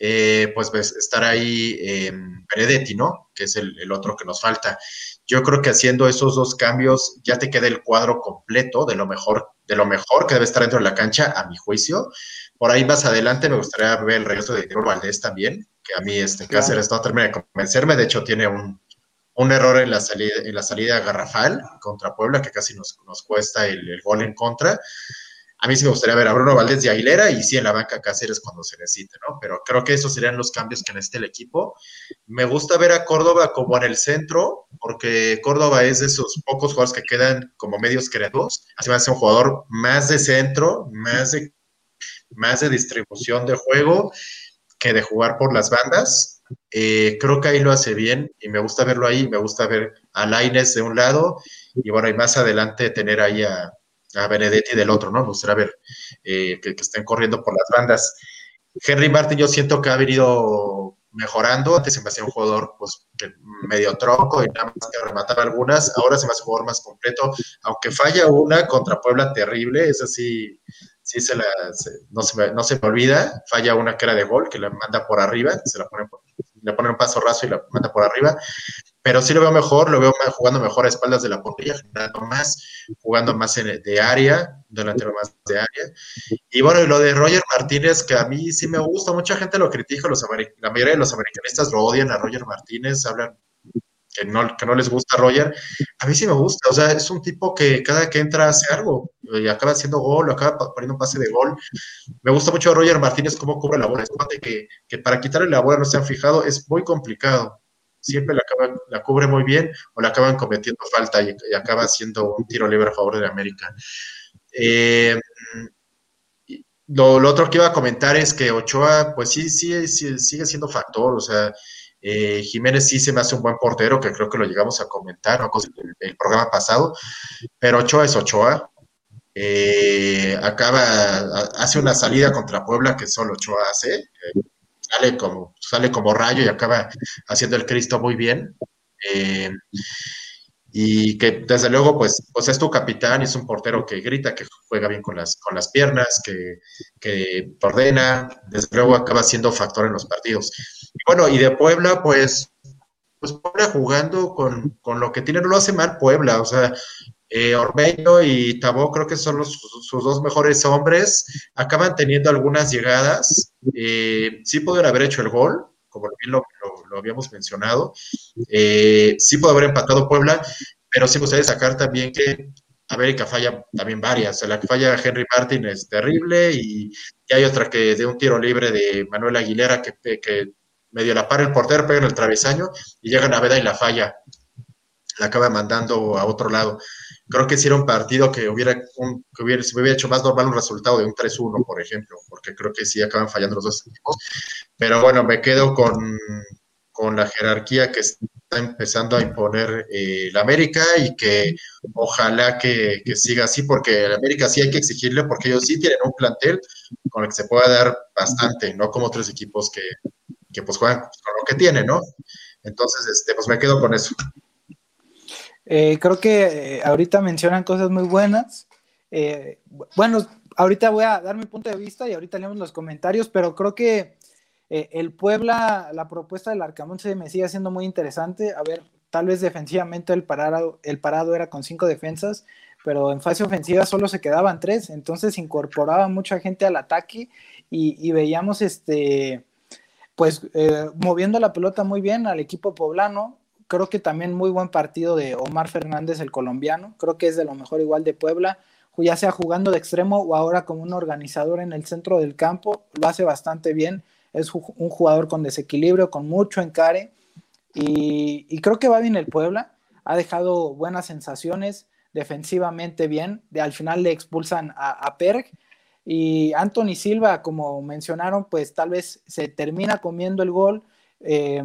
eh, pues estar ahí eh, Benedetti, ¿no? Que es el, el, otro que nos falta. Yo creo que haciendo esos dos cambios ya te queda el cuadro completo de lo mejor, de lo mejor que debe estar dentro de la cancha, a mi juicio. Por ahí más adelante me gustaría ver el regreso de Diego Valdés también, que a mí este claro. Cáceres no termina de convencerme, de hecho tiene un, un error en la salida, en la salida garrafal contra Puebla, que casi nos, nos cuesta el, el, gol en contra. A mí sí me gustaría ver a Bruno Valdés y Aguilera y sí en la banca Cáceres cuando se necesite, ¿no? Pero creo que esos serían los cambios que necesita el equipo. Me gusta ver a Córdoba como en el centro, porque Córdoba es de esos pocos jugadores que quedan como medios creativos. Así va a ser un jugador más de centro, más de, más de distribución de juego que de jugar por las bandas. Eh, creo que ahí lo hace bien y me gusta verlo ahí. Me gusta ver a Laines de un lado y bueno, y más adelante tener ahí a, a Benedetti del otro, ¿no? Me gustaría ver eh, que, estén corriendo por las bandas. Henry Martin yo siento que ha venido mejorando, antes se me hacía un jugador pues medio tronco y nada más que remataba algunas, ahora se me hace un jugador más completo, aunque falla una contra Puebla terrible, es así, sí se la, no, se me, no se me olvida, falla una que era de gol, que la manda por arriba, se la pone por, le pone un paso raso y la manda por arriba, pero sí lo veo mejor, lo veo jugando mejor a espaldas de la portería, generando más, jugando más en, de área, delantero más de área. Y bueno, y lo de Roger Martínez, que a mí sí me gusta, mucha gente lo critica, los la mayoría de los americanistas lo odian a Roger Martínez, hablan que no, que no les gusta Roger, a mí sí me gusta, o sea, es un tipo que cada que entra hace algo, y acaba haciendo gol, acaba poniendo un pase de gol. Me gusta mucho Roger Martínez cómo cubre la bola, es que, que para quitarle la bola no se han fijado, es muy complicado siempre la, acaban, la, cubre muy bien o la acaban cometiendo falta y, acaba haciendo un tiro libre a favor de América. Eh, lo, otro que iba a comentar es que Ochoa, pues sí, sí, sí sigue siendo factor, o sea, eh, Jiménez sí se me hace un buen portero, que creo que lo llegamos a comentar ¿no? el, el programa pasado, pero Ochoa es Ochoa. Eh, acaba, hace una salida contra Puebla que solo Ochoa hace, sale como, sale como rayo y acaba haciendo el Cristo muy bien. Eh, y que desde luego, pues, pues es tu capitán y es un portero que grita, que juega bien con las, con las piernas, que, que ordena, desde luego acaba siendo factor en los partidos. Y bueno, y de Puebla, pues, pues Puebla jugando con, con lo que tiene, no lo hace mal Puebla, o sea, eh, Ormeño y Tabó creo que son los, sus dos mejores hombres, acaban teniendo algunas llegadas, eh, sí pueden haber hecho el gol, como bien lo, habíamos mencionado, eh, sí puede haber empatado Puebla, pero sí me gustaría sacar también que América falla también varias, la que falla Henry Martin es terrible y, y, hay otra que de un tiro libre de Manuel Aguilera que, que medio la para el portero, pega en el travesaño y llega Naveda y la falla, la acaba mandando a otro lado creo que si era un partido que hubiera, que hubiera, se hubiera hecho más normal un resultado de un 3-1, por ejemplo, porque creo que sí acaban fallando los dos equipos. Pero bueno, me quedo con, con la jerarquía que está empezando a imponer eh, la América y que ojalá que, que, siga así, porque la América sí hay que exigirle, porque ellos sí tienen un plantel con el que se pueda dar bastante, no como otros equipos que, que pues juegan con lo que tienen, ¿no? Entonces, este, pues me quedo con eso. Eh, creo que eh, ahorita mencionan cosas muy buenas. Eh, bueno, ahorita voy a dar mi punto de vista y ahorita leemos los comentarios, pero creo que eh, el Puebla, la propuesta del Arcamón se me sigue haciendo muy interesante. A ver, tal vez defensivamente el parado, el parado era con cinco defensas, pero en fase ofensiva solo se quedaban tres, entonces incorporaba mucha gente al ataque y, y veíamos este pues eh, moviendo la pelota muy bien al equipo poblano, creo que también muy buen partido de Omar Fernández, el colombiano. Creo que es de lo mejor igual de Puebla, ya sea jugando de extremo o ahora como un organizador en el centro del campo. Lo hace bastante bien. Es un jugador con desequilibrio, con mucho encare. Y, creo que va bien el Puebla. Ha dejado buenas sensaciones, defensivamente bien. De, al final le expulsan a, a Perg. Y Anthony Silva, como mencionaron, pues tal vez se termina comiendo el gol. Eh,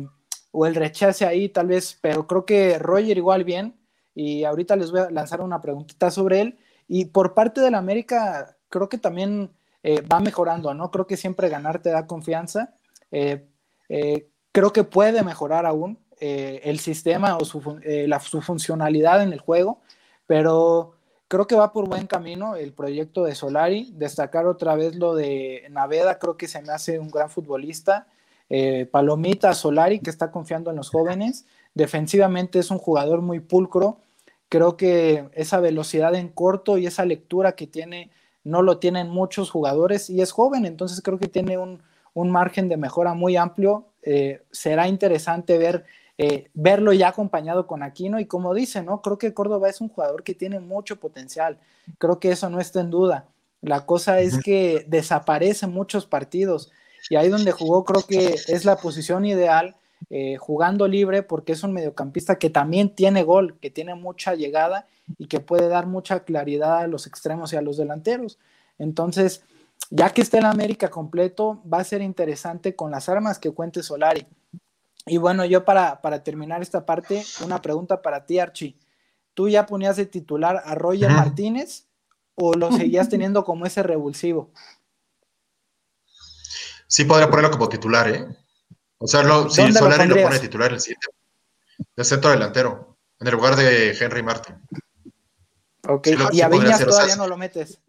o el rechace ahí tal vez, pero creo que Roger igual bien y ahorita les voy a lanzar una preguntita sobre él y por parte de la América creo que también eh, va mejorando, ¿no? Creo que siempre ganar te da confianza, eh, eh, creo que puede mejorar aún el sistema o su, la, su funcionalidad en el juego, pero creo que va por buen camino el proyecto de Solari, destacar otra vez lo de Naveda, creo que se me hace un gran futbolista, eh, Palomita Solari, que está confiando en los jóvenes. Defensivamente es un jugador muy pulcro. Creo que esa velocidad en corto y esa lectura que tiene no lo tienen muchos jugadores y es joven, entonces creo que tiene un, margen de mejora muy amplio. Eh, será interesante ver, eh, verlo ya acompañado con Aquino y como dice, ¿no? Creo que Córdoba es un jugador que tiene mucho potencial. Creo que eso no está en duda. La cosa es que desaparece muchos partidos y ahí donde jugó creo que es la posición ideal eh, jugando libre porque es un mediocampista que también tiene gol, que tiene mucha llegada y que puede dar mucha claridad a los extremos y a los delanteros. Entonces, ya que esté el América completo, va a ser interesante con las armas que cuente Solari. Y bueno, yo para, para terminar esta parte, una pregunta para ti, Archie. ¿Tú ya ponías de titular a Roger Martínez o lo seguías teniendo como ese revulsivo? Sí, podría ponerlo como titular, ¿eh? O sea, si Solari lo, pone titular el siguiente, de centro delantero, en el lugar de Henry Martin. Ok, y a Viñas todavía no lo metes.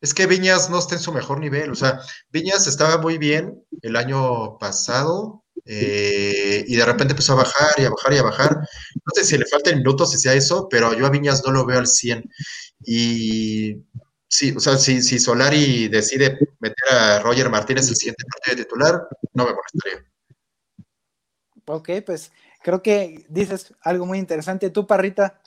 Es que Viñas no está en su mejor nivel. O sea, Viñas estaba muy bien el año pasado eh, y de repente empezó a bajar y a bajar y a bajar. No sé si le faltan minutos, si sea eso, pero yo a Viñas no lo veo al 100. Y sí, o sea, si, si Solari decide meter a Roger Martínez el siguiente partido de titular, no me molestaría. Ok, pues creo que dices algo muy interesante. ¿Tú, Parrita?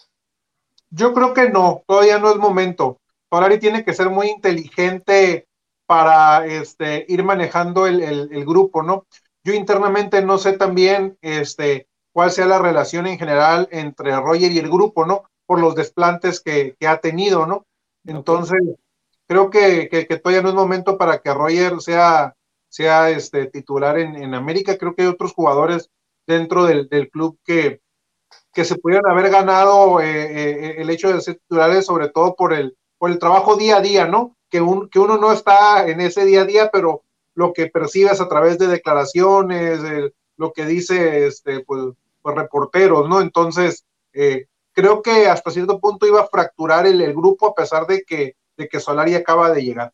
Yo creo que no, todavía no es momento. Solari tiene que ser muy inteligente para este, ir manejando el, grupo, ¿no? Yo internamente no sé también este, cuál sea la relación en general entre Roger y el grupo, ¿no? Por los desplantes que, que ha tenido, ¿no? Entonces, creo que, todavía no es momento para que Roger sea, sea este, titular en, América. Creo que hay otros jugadores dentro del, club que, que se pudieran haber ganado eh, eh, el hecho de ser titulares, sobre todo por el, por el trabajo día a día, ¿no? Que, un, que uno no está en ese día a día, pero lo que percibes a través de declaraciones, lo que dice este, pues, pues reporteros, ¿no? Entonces, eh, creo que hasta cierto punto iba a fracturar el, grupo a pesar de que, de que Solari acaba de llegar.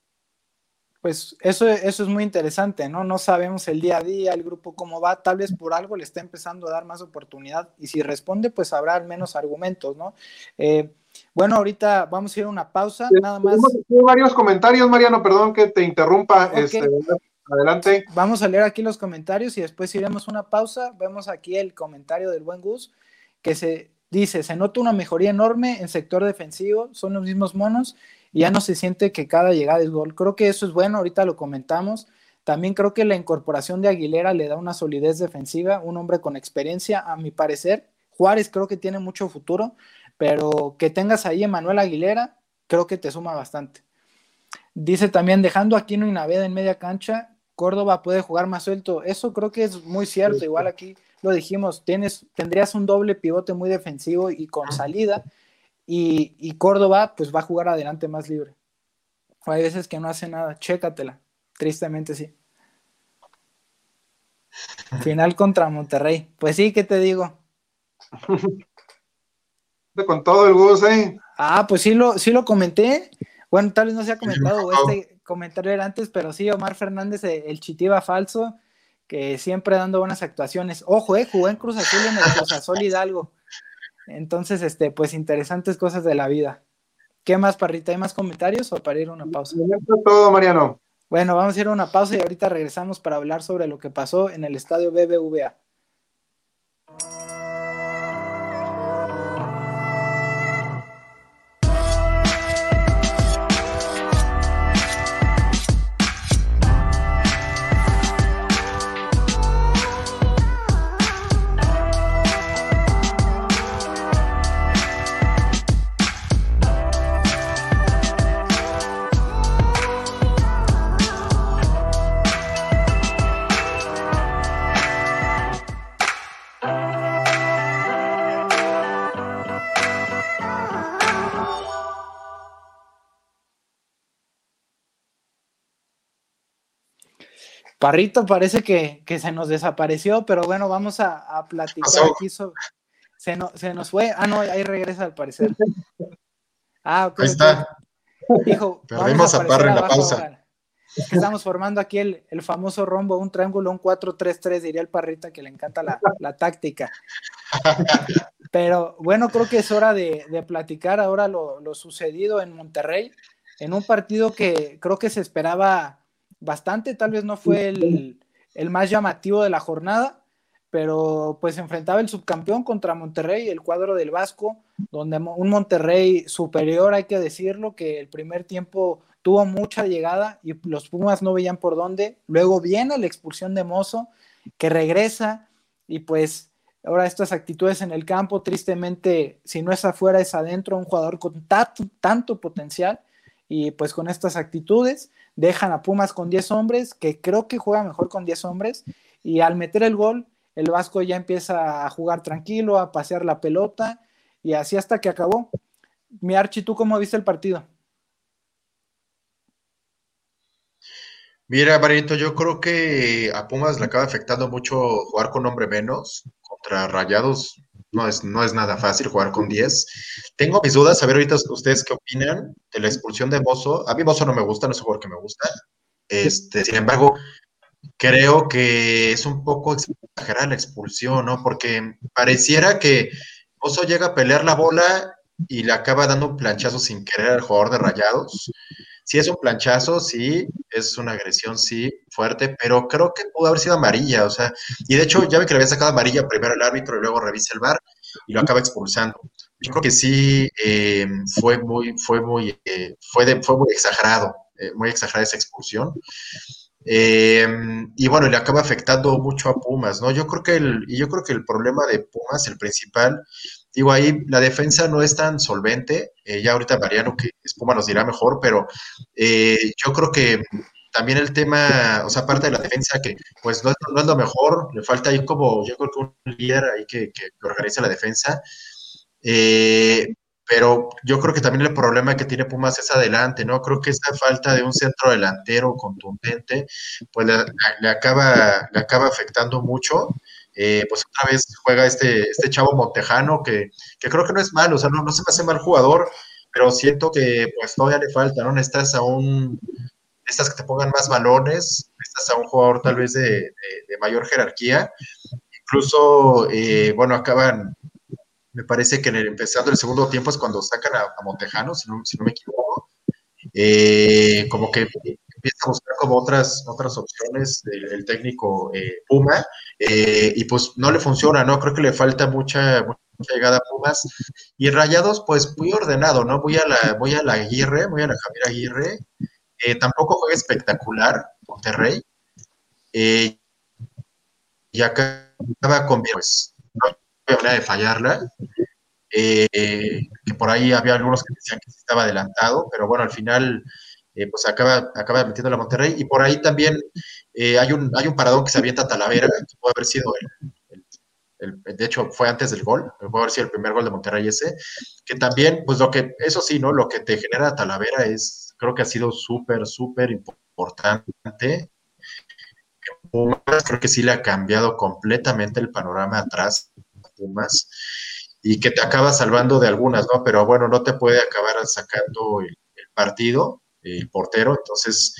Pues eso, eso es muy interesante, ¿no? No sabemos el día a día, el grupo cómo va, tal vez por algo le está empezando a dar más oportunidad y si responde, pues habrá al menos argumentos, ¿no? Eh, bueno, ahorita vamos a ir a una pausa, nada más. Tengo varios comentarios, Mariano, perdón que te interrumpa. Este, adelante. Vamos a leer aquí los comentarios y después iremos a una pausa. Vemos aquí el comentario del buen Gus, que se Dice, se nota una mejoría enorme en sector defensivo, son los mismos monos y ya no se siente que cada llegada es gol. Creo que eso es bueno, ahorita lo comentamos. También creo que la incorporación de Aguilera le da una solidez defensiva, un hombre con experiencia, a mi parecer. Juárez creo que tiene mucho futuro, pero que tengas ahí a Manuel Aguilera, creo que te suma bastante. Dice también, dejando a Aquino y Naveda en media cancha, Córdoba puede jugar más suelto. Eso creo que es muy cierto. Igual aquí lo dijimos, tienes, tendrías un doble pivote muy defensivo y con salida, y, Córdoba pues va a jugar adelante más libre. Hay veces que no hace nada, chécatela, tristemente sí. (laughs) Final contra Monterrey. Pues sí, ¿qué te digo? (laughs) Con todo el gusto, ¿eh? Ah, pues sí lo, sí lo comenté. Bueno, tal vez no se ha comentado este comentario era antes, pero sí, Omar Fernández, el chitiba falso, que siempre dando buenas actuaciones. Ojo, eh, jugó en Cruz Azul en el Cruz Azul Hidalgo. Entonces, este, pues interesantes cosas de la vida. ¿Qué más, Parrita? ¿Hay más comentarios o para ir a una pausa? todo, Mariano. Bueno, vamos a ir a una pausa y ahorita regresamos para hablar sobre lo que pasó en el estadio BBVA. Parrito parece que, se nos desapareció, pero bueno, vamos a, platicar aquí sobre... Se, se, nos fue. Ah, no, ahí regresa al parecer. Ah, Ahí está. Hijo, Perdimos a, Parra en la pausa. Que estamos formando aquí el, famoso rombo, un triángulo, un 4-3-3, diría el Parrita que le encanta la, táctica. Pero bueno, creo que es hora de, platicar ahora lo, sucedido en Monterrey, en un partido que creo que se esperaba bastante, tal vez no fue el, el más llamativo de la jornada, pero pues enfrentaba el subcampeón contra Monterrey, el cuadro del Vasco, donde un Monterrey superior, hay que decirlo, que el primer tiempo tuvo mucha llegada y los Pumas no veían por dónde. Luego viene la expulsión de Mozo, que regresa y pues ahora estas actitudes en el campo, tristemente, si no es afuera, es adentro, un jugador con tanto, potencial y pues con estas actitudes dejan a Pumas con 10 hombres, que creo que juega mejor con 10 hombres y al meter el gol el Vasco ya empieza a jugar tranquilo, a pasear la pelota y así hasta que acabó. Mi Archi, ¿tú cómo viste el partido? Mira, Marito, yo creo que a Pumas le acaba afectando mucho jugar con hombre menos contra Rayados. No es, no es nada fácil jugar con 10. Tengo mis dudas, a ver ahorita ustedes qué opinan de la expulsión de Mozo. A mí Mozo no me gusta, no es un jugador que me gusta. Este, sin embargo, creo que es un poco exagerada la expulsión, ¿no? Porque pareciera que Oso llega a pelear la bola y le acaba dando un planchazo sin querer al jugador de Rayados. Sí es un planchazo, sí, es una agresión, sí, fuerte, pero creo que pudo haber sido amarilla, o sea, y de hecho ya ve que le había sacado amarilla primero el árbitro y luego revisa el bar y lo acaba expulsando. Yo creo que sí eh, fue muy, fue muy, eh, fue, fue muy exagerado, eh, muy exagerada esa expulsión. Eh, y bueno, le acaba afectando mucho a Pumas, ¿no? Yo creo que el, yo creo que el problema de Pumas, el principal, digo ahí, la defensa no es tan solvente, eh, ya ahorita Mariano, que es Puma, nos dirá mejor, pero eh, yo creo que también el tema, o sea, aparte de la defensa, que pues no, es lo mejor, le falta ahí como, yo creo que un líder ahí que, que, organice la defensa. Eh, pero yo creo que también el problema que tiene Pumas es adelante, ¿no? Creo que esta falta de un centro delantero contundente, pues le, acaba, le acaba afectando mucho. Eh, pues otra vez juega este, este chavo Montejano, que, que, creo que no es malo, o sea, no, no se me hace mal jugador, pero siento que pues todavía le falta, ¿no? Necesitas a un, que te pongan más balones, necesitas a un jugador tal vez de, de, mayor jerarquía. Incluso, eh, bueno, acaban me parece que en empezando el segundo tiempo es cuando sacan a, Montejano, si no, me equivoco. Eh, como que empieza a buscar como otras, otras opciones el, técnico eh, Puma, eh, y pues no le funciona, ¿no? Creo que le falta mucha, mucha llegada a Pumas. Y Rayados, pues muy ordenado, ¿no? Voy a la, voy a la Aguirre, voy a la Javier Aguirre. tampoco juega espectacular Monterrey. y acaba con pues, manera de fallarla. Eh, que por ahí había algunos que decían que estaba adelantado, pero bueno, al final eh, pues acaba, acaba metiendo la Monterrey. Y por ahí también eh, hay, un, hay un paradón que se avienta a Talavera, que puede haber sido el, de hecho fue antes del gol, puede haber sido el primer gol de Monterrey ese, que también, pues lo que, eso sí, ¿no? Lo que te genera Talavera es, creo que ha sido súper, súper importante. Creo que sí le ha cambiado completamente el panorama atrás Pumas y que te acaba salvando de algunas, ¿no? Pero bueno, no te puede acabar sacando el, partido, el portero, entonces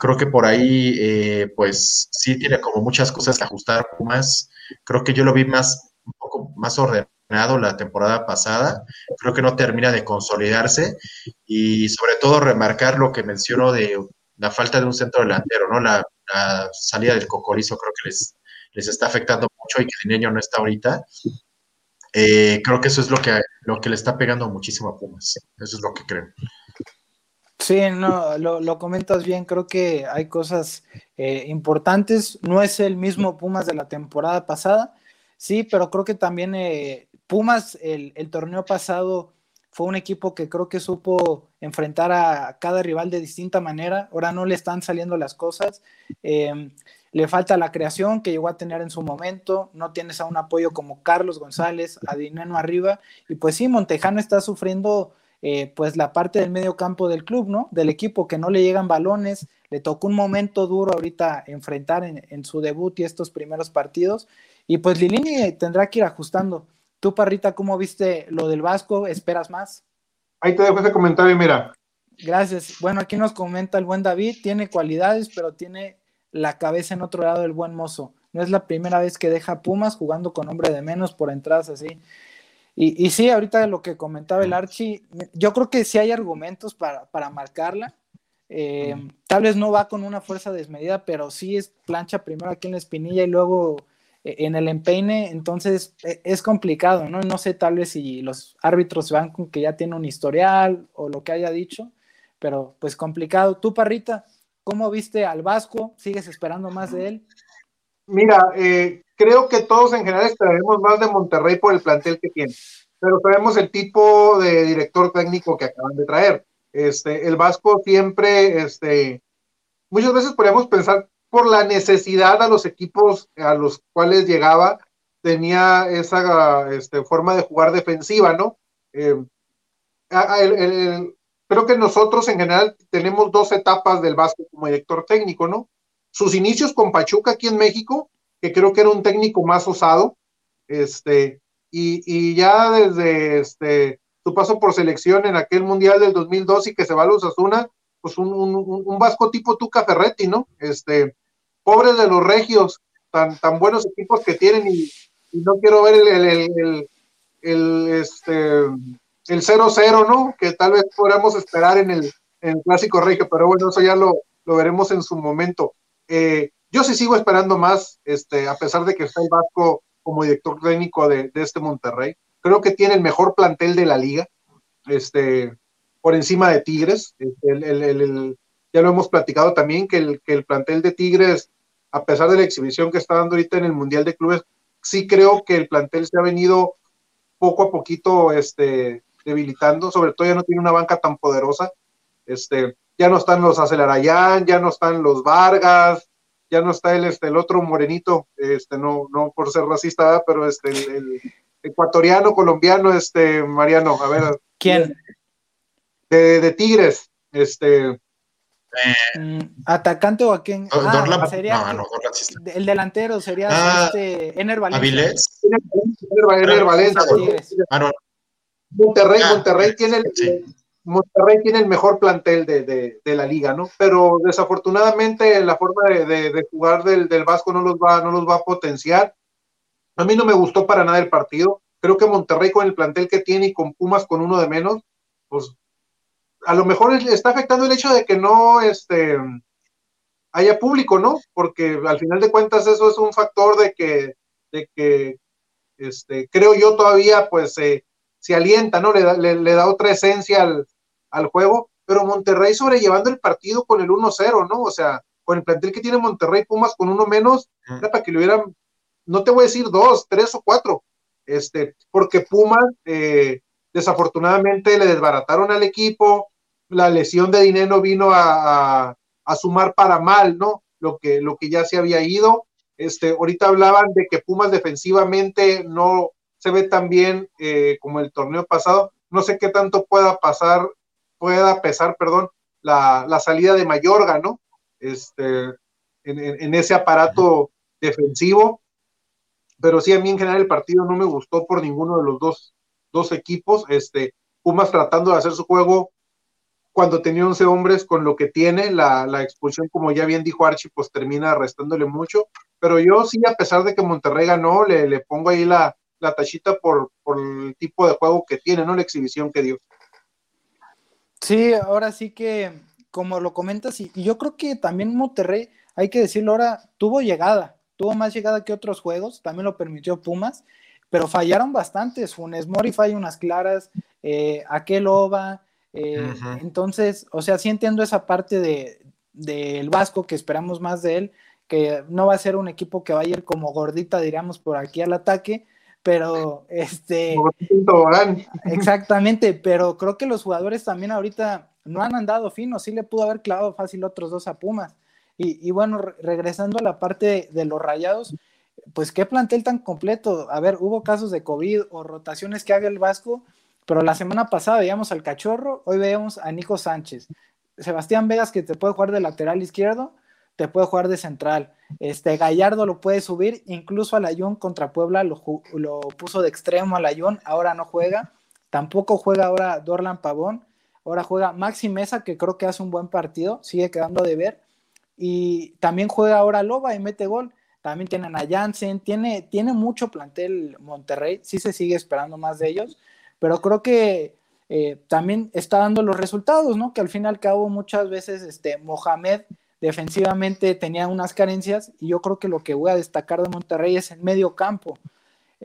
creo que por ahí, eh, pues sí tiene como muchas cosas que ajustar Pumas. Creo que yo lo vi más, más ordenado la temporada pasada. Creo que no termina de consolidarse y sobre todo remarcar lo que menciono de la falta de un centro delantero, ¿no? La, la salida del Cocorizo creo que les, les está afectando mucho y que Dineño no está ahorita. Eh, creo que eso es lo que, lo que le está pegando muchísimo a Pumas. Eso es lo que creo. Sí, no, lo, comentas bien, creo que hay cosas eh, importantes. No es el mismo Pumas de la temporada pasada, sí, pero creo que también eh, Pumas, el, torneo pasado, fue un equipo que creo que supo enfrentar a cada rival de distinta manera. Ahora no le están saliendo las cosas le falta la creación que llegó a tener en su momento, no tienes a un apoyo como Carlos González, a Dineno arriba, y pues sí, Montejano está sufriendo eh, pues la parte del medio campo del club, ¿no? Del equipo que no le llegan balones, le tocó un momento duro ahorita enfrentar en, su debut y estos primeros partidos, y pues Lilini tendrá que ir ajustando. Tú, Parrita, ¿cómo viste lo del Vasco? ¿Esperas más? Ahí te dejo ese comentario, mira, Gracias. Bueno, aquí nos comenta el buen David, tiene cualidades, pero tiene la cabeza en otro lado del buen mozo. No es la primera vez que deja Pumas jugando con hombre de menos por entradas así. Y, y sí, ahorita lo que comentaba el Archie, yo creo que sí hay argumentos para, para marcarla. Eh, tal vez no va con una fuerza desmedida, pero sí es plancha primero aquí en la espinilla y luego eh, en el empeine, entonces e, es complicado, ¿no? No sé tal vez si los árbitros van con que ya tiene un historial o lo que haya dicho, pero pues complicado. Tú, Parrita, ¿cómo viste al Vasco? ¿Sigues esperando más de él? Mira, eh, creo que todos en general esperaremos más de Monterrey por el plantel que tiene, pero sabemos el tipo de director técnico que acaban de traer. Este, el Vasco siempre, este, muchas veces podríamos pensar por la necesidad a los equipos a los cuales llegaba, tenía esa este, forma de jugar defensiva, ¿no? Eh, creo que nosotros en general tenemos dos etapas del Vasco como director técnico, ¿no? Sus inicios con Pachuca aquí en México, que creo que era un técnico más osado, este, y, y ya desde este, su paso por selección en aquel Mundial del 2002 y que se va a los Asuna, pues un, un, un, Vasco tipo Tuca Ferretti, ¿no? Este, pobres de los regios, tan, tan buenos equipos que tienen y, no quiero ver el, el, el, este, el 0-0, ¿no? Que tal vez podamos esperar en el, en el clásico regio, pero bueno, eso ya lo, lo veremos en su momento. Eh, yo sí sigo esperando más, este, a pesar de que está el Vasco como director técnico de, este Monterrey. Creo que tiene el mejor plantel de la liga, este, por encima de Tigres. Este, el, el, el, ya lo hemos platicado también, que el, que el plantel de Tigres, a pesar de la exhibición que está dando ahorita en el Mundial de Clubes, sí creo que el plantel se ha venido poco a poquito este, debilitando, sobre todo ya no tiene una banca tan poderosa. Este, ya no están los Acelarayán, ya no están los Vargas, ya no está el, este, el otro morenito, este, no, no por ser racista, pero este, el ecuatoriano, colombiano, este, Mariano, a ver. ¿Quién? De, de Tigres, este. Mm, ¿Atacante o a quién? Ah, ah, sería, no, no, el delantero sería ah, este, Ener Valencia. Avilés. Ener, Ener Valencia. Ah, no. Monterrey, ah, Monterrey tiene el, sí. Monterrey tiene el mejor plantel de, de, la liga, ¿no? Pero desafortunadamente la forma de, jugar del, del Vasco no los va, no los va a potenciar. A mí no me gustó para nada el partido. Creo que Monterrey con el plantel que tiene y con Pumas con uno de menos, pues a lo mejor está afectando el hecho de que no este, haya público, ¿no? Porque al final de cuentas eso es un factor de que, de que este, creo yo todavía pues eh, se alienta, ¿no? Le da, le da otra esencia al, al, juego, pero Monterrey sobrellevando el partido con el 1-0, ¿no? O sea, con el plantel que tiene Monterrey Pumas con uno menos, era para que le hubieran no te voy a decir dos, tres o cuatro, este, porque Pumas eh, desafortunadamente le desbarataron al equipo, la lesión de dinero vino a, a, a, sumar para mal, ¿no? Lo que, lo que ya se había ido. Este, ahorita hablaban de que Pumas defensivamente no se ve tan bien eh, como el torneo pasado. No sé qué tanto pueda pasar, pueda pesar, perdón, la, la salida de Mayorga, ¿no? Este, en, en, ese aparato defensivo pero sí a mí en general el partido no me gustó por ninguno de los dos, dos equipos. Este, Pumas tratando de hacer su juego cuando tenía 11 hombres con lo que tiene, la, la, expulsión, como ya bien dijo Archie, pues termina restándole mucho. Pero yo sí, a pesar de que Monterrey ganó, le, le pongo ahí la, la tachita por, por el tipo de juego que tiene, ¿no? La exhibición que dio. Sí, ahora sí que, como lo comentas, y, y yo creo que también Monterrey, hay que decirlo ahora, tuvo llegada, tuvo más llegada que otros juegos, también lo permitió Pumas, pero fallaron bastantes. Funes Mori falla unas claras, eh, aquel Ova. Eh, uh -huh. Entonces, o sea, sí entiendo esa parte de del Vasco que esperamos más de él, que no va a ser un equipo que va a ir como gordita, diríamos, por aquí al ataque, pero este exactamente, pero creo que los jugadores también ahorita no han andado finos, sí le pudo haber clavado fácil otros dos a Pumas. Y, y, bueno, re regresando a la parte de, de, los rayados, pues qué plantel tan completo. A ver, hubo casos de COVID o rotaciones que haga el Vasco, pero la semana pasada veíamos al Cachorro, hoy veíamos a Nico Sánchez. Sebastián Vegas, que te puede jugar de lateral izquierdo, te puede jugar de central. Este Gallardo lo puede subir, incluso a Layón contra Puebla lo, lo puso de extremo a Layón, ahora no juega. Tampoco juega ahora Dorlan Pavón. Ahora juega Maxi Mesa, que creo que hace un buen partido, sigue quedando de ver. Y también juega ahora Loba y mete gol. También tienen a Jansen, tiene, tiene mucho plantel Monterrey, sí se sigue esperando más de ellos, pero creo que eh, también está dando los resultados, ¿no? Que al fin y al cabo muchas veces este, Mohamed defensivamente tenía unas carencias y yo creo que lo que voy a destacar de Monterrey es el medio campo.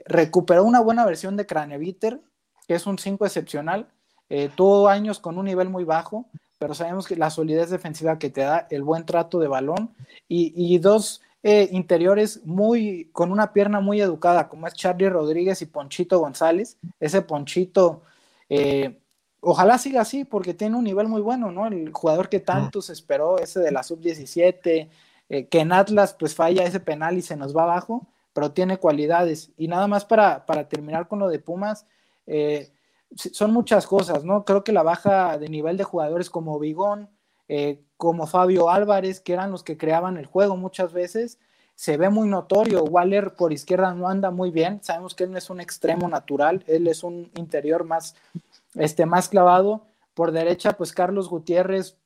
Recuperó una buena versión de Craneviter, que es un 5 excepcional, eh, tuvo años con un nivel muy bajo, pero sabemos que la solidez defensiva que te da, el buen trato de balón y, dos eh, interiores muy con una pierna muy educada, como es Charlie Rodríguez y Ponchito González. Ese Ponchito, eh, ojalá siga así, porque tiene un nivel muy bueno, ¿no? El jugador que tanto se esperó, ese de la sub-17, que en Atlas pues falla ese penal y se nos va abajo, pero tiene cualidades. Y nada más para, para terminar con lo de Pumas, eh, son muchas cosas, ¿no? Creo que la baja de nivel de jugadores como Bigón, eh, como Fabio Álvarez, que eran los que creaban el juego muchas veces, se ve muy notorio. Waller por izquierda no anda muy bien. Sabemos que él no es un extremo natural, él es un interior más, este, más clavado. Por derecha, pues Carlos Gutiérrez,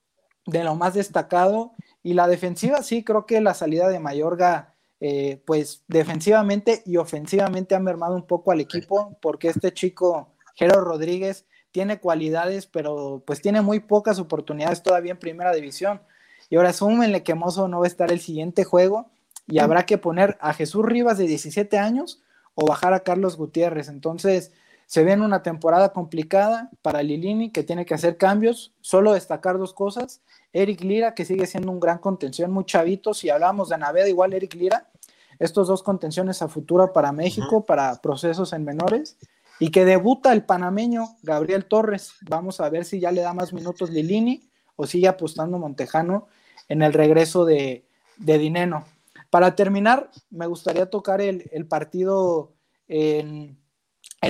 de lo más destacado. Y la defensiva, sí, creo que la salida de Mayorga, eh, pues defensivamente y ofensivamente ha mermado un poco al equipo, porque este chico Jero Rodríguez tiene cualidades, pero pues tiene muy pocas oportunidades todavía en primera división. Y ahora súmenle que Mozo no va a estar el siguiente juego y habrá que poner a Jesús Rivas de 17 años o bajar a Carlos Gutiérrez. Entonces, se viene una temporada complicada para Lilini, que tiene que hacer cambios. Solo destacar dos cosas. Eric Lira, que sigue siendo un gran contención, muy chavito. Si hablamos de Naveda, igual Eric Lira. Estos dos contenciones a futuro para México, para procesos en menores y que debuta el panameño Gabriel Torres. Vamos a ver si ya le da más minutos Lilini o sigue apostando Montejano en el regreso de, de Dineno. Para terminar, me gustaría tocar el, partido en,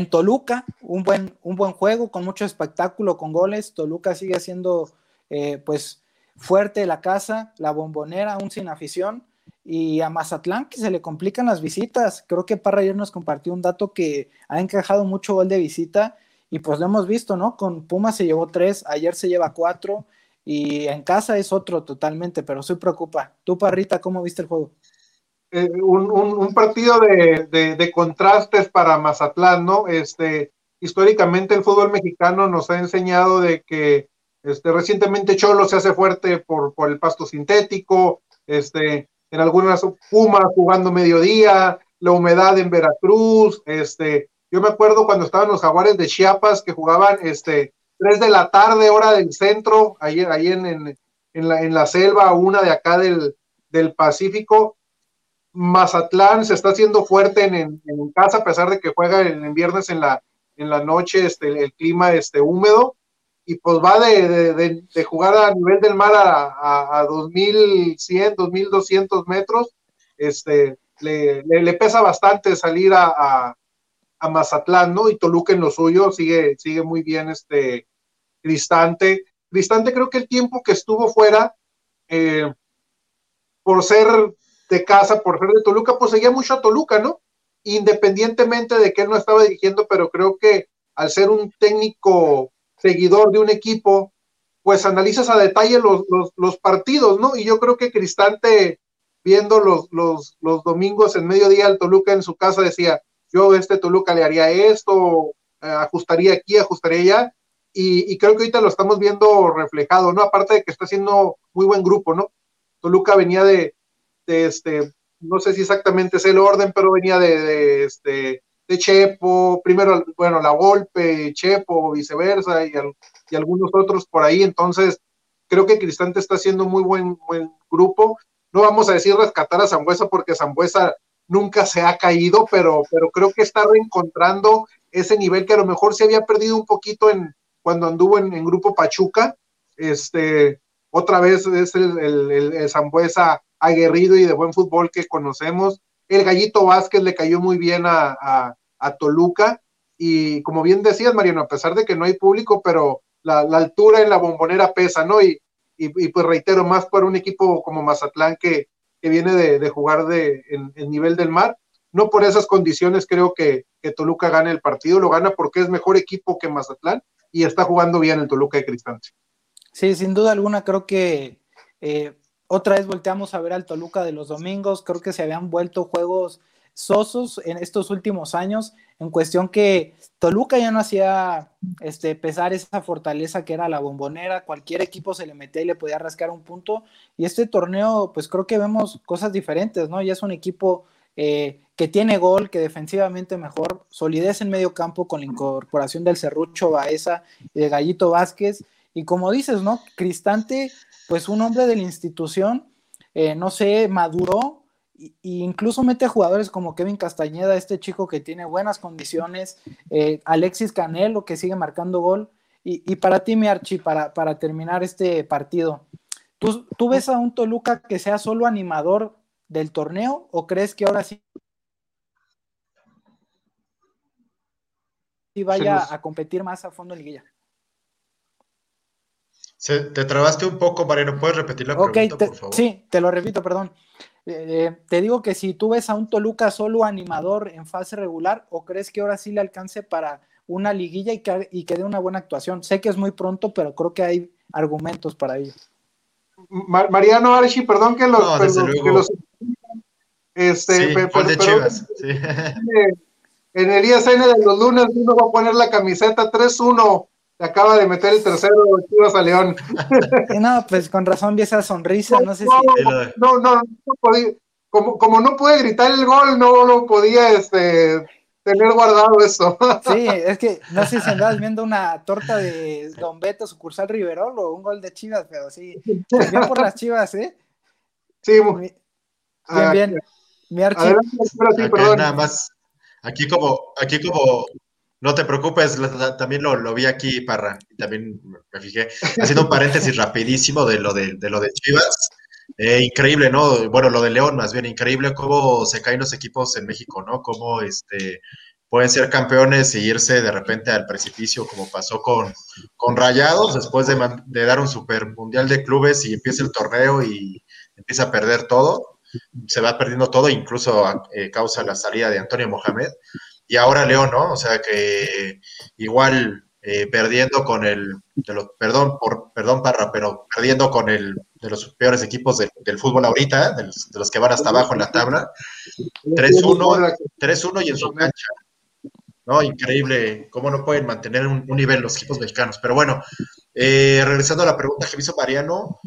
Toluca, un buen, un buen juego con mucho espectáculo, con goles. Toluca sigue siendo eh, pues fuerte la casa, la bombonera, aún sin afición y a Mazatlán que se le complican las visitas. Creo que Parra ayer nos compartió un dato que ha encajado mucho gol de visita y pues lo hemos visto, ¿no? Con Puma se llevó tres, ayer se lleva cuatro y en casa es otro totalmente, pero sí preocupa. Tú, Parrita, ¿cómo viste el juego? Eh, un, partido de, contrastes para Mazatlán, ¿no? Este, históricamente el fútbol mexicano nos ha enseñado de que este, recientemente Cholo se hace fuerte por, por el pasto sintético, este, en algunas Pumas jugando mediodía, la humedad en Veracruz, este, yo me acuerdo cuando estaban los jaguares de Chiapas que jugaban este 3 de la tarde, hora del centro, ahí, ahí en, en, la, en la selva, una de acá del, del Pacífico. Mazatlán se está haciendo fuerte en, en, casa, a pesar de que juega en, viernes en la, en la noche, este, el clima este, húmedo y pues va de, jugar a nivel del mar a, a, 2100, 2200 metros, este, le, pesa bastante salir a, Mazatlán, ¿no? Y Toluca en lo suyo sigue, sigue muy bien este Cristante. Cristante creo que el tiempo que estuvo fuera, eh, por ser de casa, por ser de Toluca, pues seguía mucho a Toluca, ¿no? Independientemente de que él no estaba dirigiendo, pero creo que al ser un técnico seguidor de un equipo, pues analizas a detalle los, los, partidos, ¿no? Y yo creo que Cristante, viendo los, los, los domingos en mediodía al Toluca en su casa, decía, yo este Toluca le haría esto, eh, ajustaría aquí, ajustaría allá, y, creo que ahorita lo estamos viendo reflejado, ¿no? Aparte de que está haciendo muy buen grupo, ¿no? Toluca venía de, de este, no sé si exactamente es el orden, pero venía de, este, de Chepo, primero, bueno, La Golpe, Chepo, viceversa, y, y algunos otros por ahí. Entonces, creo que Cristante está haciendo muy buen, buen grupo. No vamos a decir rescatar a Zambuesa porque Zambuesa nunca se ha caído, pero, pero creo que está reencontrando ese nivel que a lo mejor se había perdido un poquito en cuando anduvo en, Grupo Pachuca. Este, otra vez es el, el, el Zambuesa aguerrido y de buen fútbol que conocemos. El Gallito Vázquez le cayó muy bien a, a Toluca. Y como bien decías, Mariano, a pesar de que no hay público, pero la, altura en la bombonera pesa, ¿no? Y, y, pues reitero, más por un equipo como Mazatlán que, que viene de, jugar de, en, nivel del mar. No por esas condiciones creo que, que Toluca gane el partido, lo gana porque es mejor equipo que Mazatlán, y está jugando bien el Toluca de Cristante. Sí, sin duda alguna, creo que eh, otra vez volteamos a ver al Toluca de los domingos, creo que se habían vuelto juegos sosos en estos últimos años, en cuestión que Toluca ya no hacía este, pesar esa fortaleza que era la bombonera, cualquier equipo se le metía y le podía rascar un punto, y este torneo, pues creo que vemos cosas diferentes, ¿no? Ya es un equipo eh, que tiene gol, que defensivamente mejor, solidez en medio campo con la incorporación del Cerrucho Baeza y de Gallito Vázquez, y como dices, ¿no? Cristante pues un hombre de la institución, eh, no sé, maduró e incluso mete a jugadores como Kevin Castañeda, este chico que tiene buenas condiciones, eh, Alexis Canelo que sigue marcando gol. Y, para ti, mi Archi, para, para terminar este partido, ¿tú, ¿tú ves a un Toluca que sea solo animador del torneo o crees que ahora sí vaya a competir más a fondo en liguilla? Te trabaste un poco, Mariano. ¿Puedes repetir la pregunta, por favor? Sí, te lo repito, perdón. Eh, te digo que si tú ves a un Toluca solo animador en fase regular, ¿o crees que ahora sí le alcance para una liguilla y que, y dé una buena actuación? Sé que es muy pronto, pero creo que hay argumentos para ello. Mariano Archi, perdón que los. que los este, sí, de Chivas. Sí. En el ISN de los lunes uno va a poner la camiseta 3-1 acaba de meter el tercero Chivas a León. (laughs) No, pues con razón vi esa sonrisa, no, sé si. No, no, no, podía, como, como no pude gritar el gol, no lo podía este, tener guardado eso. (laughs) Sí, es que no sé si andabas viendo una torta de Don Beto, sucursal Riverol o un gol de Chivas, pero sí, pues bien por las Chivas, ¿eh? Sí, muy bien. bien. Mi archivo. Nada más, aquí como, aquí como no te preocupes, también lo, vi aquí, Parra, también me fijé, haciendo un paréntesis rapidísimo de lo de, lo de Chivas. Eh, increíble, ¿no? Bueno, lo de León, más bien increíble cómo se caen los equipos en México, ¿no? Cómo este, pueden ser campeones e irse de repente al precipicio, como pasó con, con Rayados, después de, dar un super mundial de clubes y empieza el torneo y empieza a perder todo, se va perdiendo todo, incluso eh, causa la salida de Antonio Mohamed y ahora León, ¿no? O sea que igual eh, perdiendo con el, perdón, por, perdón Parra, pero perdiendo con el de los peores equipos del fútbol ahorita, de los, que van hasta abajo en la tabla, 3-1, 3-1 y en su cancha. ¿no? Increíble cómo no pueden mantener un, nivel los equipos mexicanos. Pero bueno, eh, regresando a la pregunta que me hizo Mariano,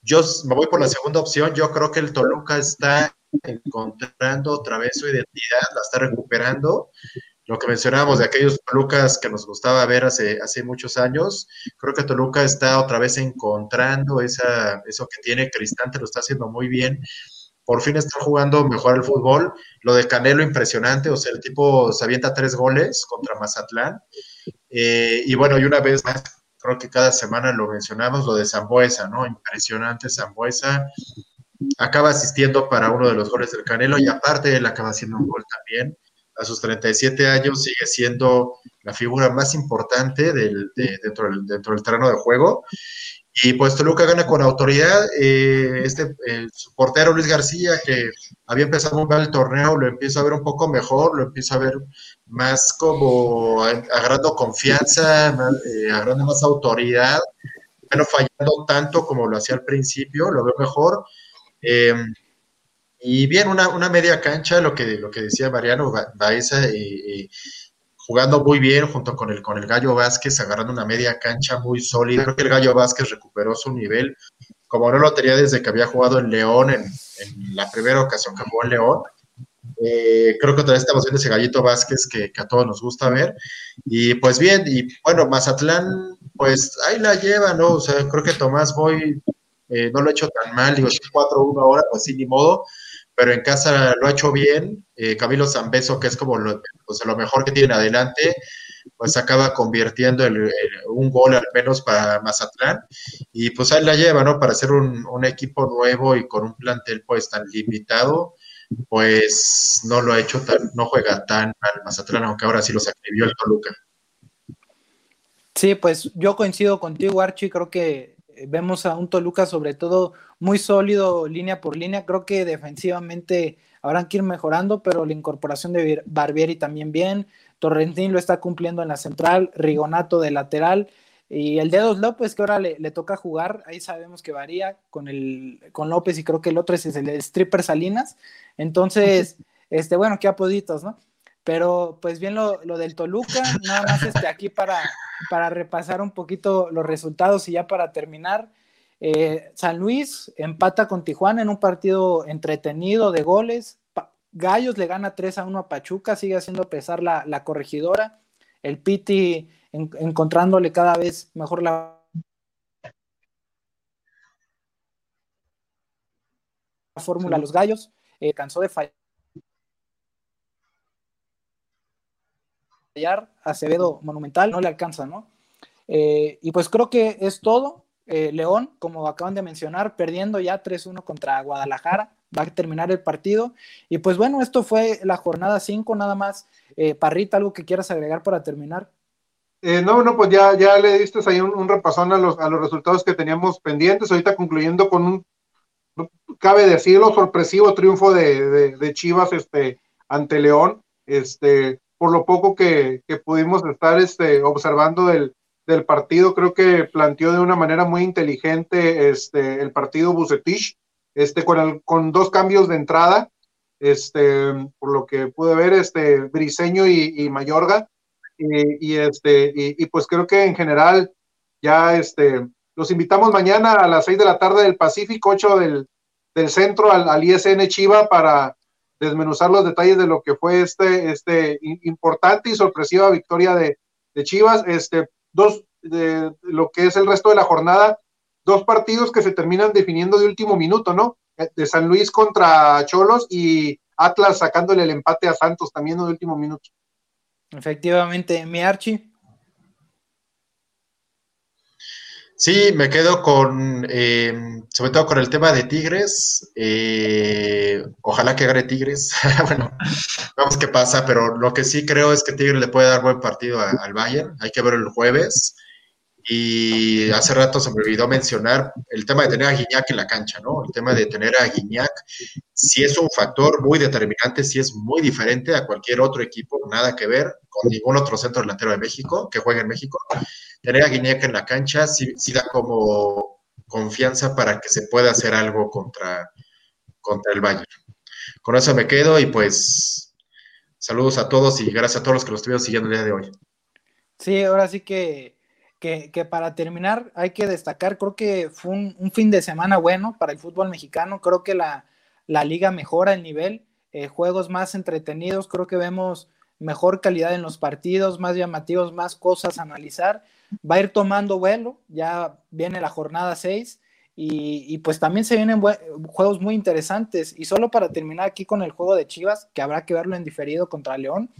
yo me voy por la segunda opción. Yo creo que el Toluca está encontrando otra vez su identidad, la está recuperando. Lo que mencionábamos de aquellos Tolucas que nos gustaba ver hace, hace muchos años, creo que Toluca está otra vez encontrando esa, eso que tiene, Cristante lo está haciendo muy bien. Por fin está jugando mejor el fútbol. Lo de Canelo, impresionante. O sea, el tipo se avienta tres goles contra Mazatlán. Eh, y bueno, y una vez más, creo que cada semana lo mencionamos, lo de Zambuesa, ¿no? Impresionante Zambuesa acaba asistiendo para uno de los goles del Canelo y aparte él acaba haciendo un gol también. A sus 37 años sigue siendo la figura más importante dentro, del, dentro del terreno de juego. Y pues Toluca gana con autoridad. Eh, este, su portero Luis García, que había empezado un mal el torneo, lo empieza a ver un poco mejor, lo empieza a ver más como agarrando confianza, eh, agarrando más autoridad, no fallando tanto como lo hacía al principio, lo veo mejor. Em, y bien, una, una, media cancha, lo que, lo que decía Mariano Baeza, eh, jugando muy bien junto con el, con el Gallo Vázquez, agarrando una media cancha muy sólida. Creo que el Gallo Vázquez recuperó su nivel, como no lo tenía desde que había jugado en León, en, la primera ocasión que jugó en León. Eh, creo que todavía estamos viendo ese Gallito Vázquez que, que, a todos nos gusta ver. Y pues bien, y bueno, Mazatlán, pues ahí la lleva, ¿no? O sea, creo que Tomás Boy eh, no lo ha hecho tan mal, digo, 4-1 ahora, pues sí, ni modo, pero en casa lo ha hecho bien. Eh, Camilo Zambeso, que es como lo, pues, lo mejor que tiene adelante, pues acaba convirtiendo un gol al menos para Mazatlán y pues ahí la lleva, ¿no? Para ser un, equipo nuevo y con un plantel pues tan limitado, pues no lo ha hecho tan, no juega tan mal Mazatlán, aunque ahora sí lo sacribió el Toluca. Sí, pues yo coincido contigo, Archie, creo que vemos a un Toluca sobre todo muy sólido línea por línea. Creo que defensivamente habrán que ir mejorando, pero la incorporación de Barbieri también bien. Torrentín lo está cumpliendo en la central, Rigonato de lateral. Y el Dedos López, que ahora le, toca jugar, ahí sabemos que varía con, el, con López y creo que el otro es el Stripper Salinas. Entonces, este, bueno, qué apoditos, ¿no? Pero pues bien lo, del Toluca, nada más este, aquí para, para repasar un poquito los resultados y ya para terminar. Eh, San Luis empata con Tijuana en un partido entretenido de goles. Gallos le gana 3 a 1 a Pachuca, sigue haciendo pesar la, la corregidora. El Piti encontrándole cada vez mejor la fórmula a los gallos. Eh, cansó de fallar Acevedo Monumental, no le alcanza, ¿no? Eh, y pues creo que es todo. Eh, León, como acaban de mencionar, perdiendo ya 3-1 contra Guadalajara, va a terminar el partido. Y pues bueno, esto fue la jornada 5, nada más. Parrita, algo que quieras agregar para terminar. Eh, no, no, pues ya, ya le diste ahí un, repasón a los, a los resultados que teníamos pendientes. Ahorita concluyendo con un, cabe decirlo, sorpresivo triunfo de, de, Chivas este, ante León. Este, por lo poco que, pudimos estar este, observando del, del, partido, creo que planteó de una manera muy inteligente este, el partido Bucetich, este, con, el, con dos cambios de entrada, este, por lo que pude ver, este, Briseño y, y Mayorga y, este, y, pues creo que en general ya este, los invitamos mañana a las 6 de la tarde del Pacífico, 8 del, del centro al, ISN Chiva para desmenuzar los detalles de lo que fue este, este importante y sorpresiva victoria de, de Chivas. Este, dos, de lo que es el resto de la jornada, dos partidos que se terminan definiendo de último minuto, ¿no? De San Luis contra Cholos y Atlas sacándole el empate a Santos también de último minuto. Efectivamente, mi Archie. Sí, me quedo con, eh, sobre todo con el tema de Tigres. Eh, ojalá que gane Tigres. (laughs) bueno, vamos qué pasa, pero lo que sí creo es que Tigres le puede dar buen partido al Bayern. Hay que verlo el jueves. Y hace rato se me olvidó mencionar el tema de tener a Guiñac en la cancha, ¿no? El tema de tener a Guiñac sí es un factor muy determinante, sí es muy diferente a cualquier otro equipo, nada que ver con ningún otro centro delantero de México que juegue en México. Tener a Guiñac en la cancha sí, sí da como confianza para que se pueda hacer algo contra, contra el Bayern. Con eso me quedo y pues saludos a todos y gracias a todos los que lo estuvieron siguiendo el día de hoy. Sí, ahora sí que que, para terminar hay que destacar, creo que fue un, fin de semana bueno para el fútbol mexicano, creo que la, liga mejora el nivel, eh, juegos más entretenidos, creo que vemos mejor calidad en los partidos, más llamativos, más cosas a analizar, va a ir tomando vuelo, ya viene la jornada 6 y, pues también se vienen juegos muy interesantes. Y solo para terminar aquí con el juego de Chivas, que habrá que verlo en diferido contra León,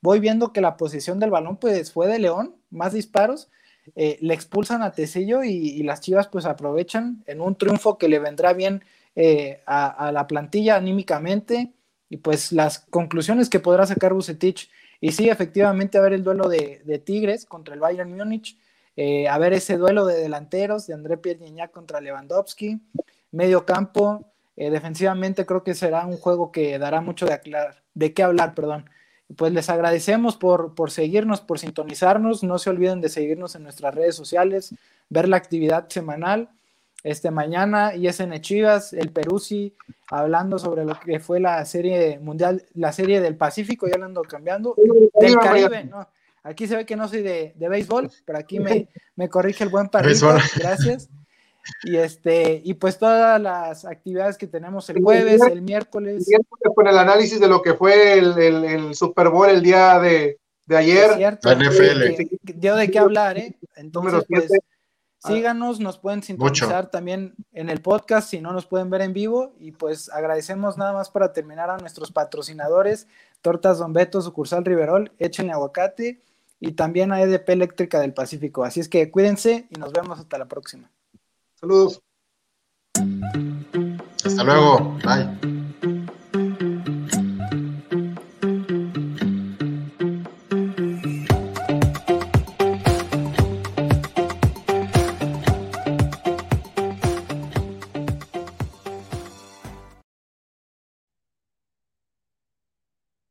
voy viendo que la posición del balón pues fue de León, más disparos, eh, le expulsan a Tecillo y, las Chivas pues aprovechan en un triunfo que le vendrá bien eh, a, la plantilla anímicamente. Y pues las conclusiones que podrá sacar Bucetich. Y sí, efectivamente, a ver el duelo de, Tigres contra el Bayern Múnich, eh, a ver ese duelo de delanteros de André Pierre contra Lewandowski, medio campo, defensivamente creo que será un juego que dará mucho de, aclarar, de qué hablar, perdón pues les agradecemos por, por seguirnos, por sintonizarnos. No se olviden de seguirnos en nuestras redes sociales, ver la actividad semanal. Este mañana ISN Chivas, el Peruzzi, hablando sobre lo que fue la serie mundial, la serie del Pacífico, ya lo ando cambiando, del Caribe, no, aquí se ve que no soy de, de béisbol, pero aquí me, me corrige el buen Parrito, gracias. Y este, y pues todas las actividades que tenemos el jueves, el miércoles. con el análisis de lo que fue el, Super Bowl el día de, ayer. la NFL. dio de qué hablar, ¿eh? Entonces, pues, síganos, nos pueden sintonizar también en el podcast si no nos pueden ver en vivo. Y pues agradecemos nada más para terminar a nuestros patrocinadores, Tortas Don Beto, sucursal Riverol, Échenle Aguacate y también a EDP Eléctrica del Pacífico. Así es que cuídense y nos vemos hasta la próxima. Saludos. Hasta luego. Bye.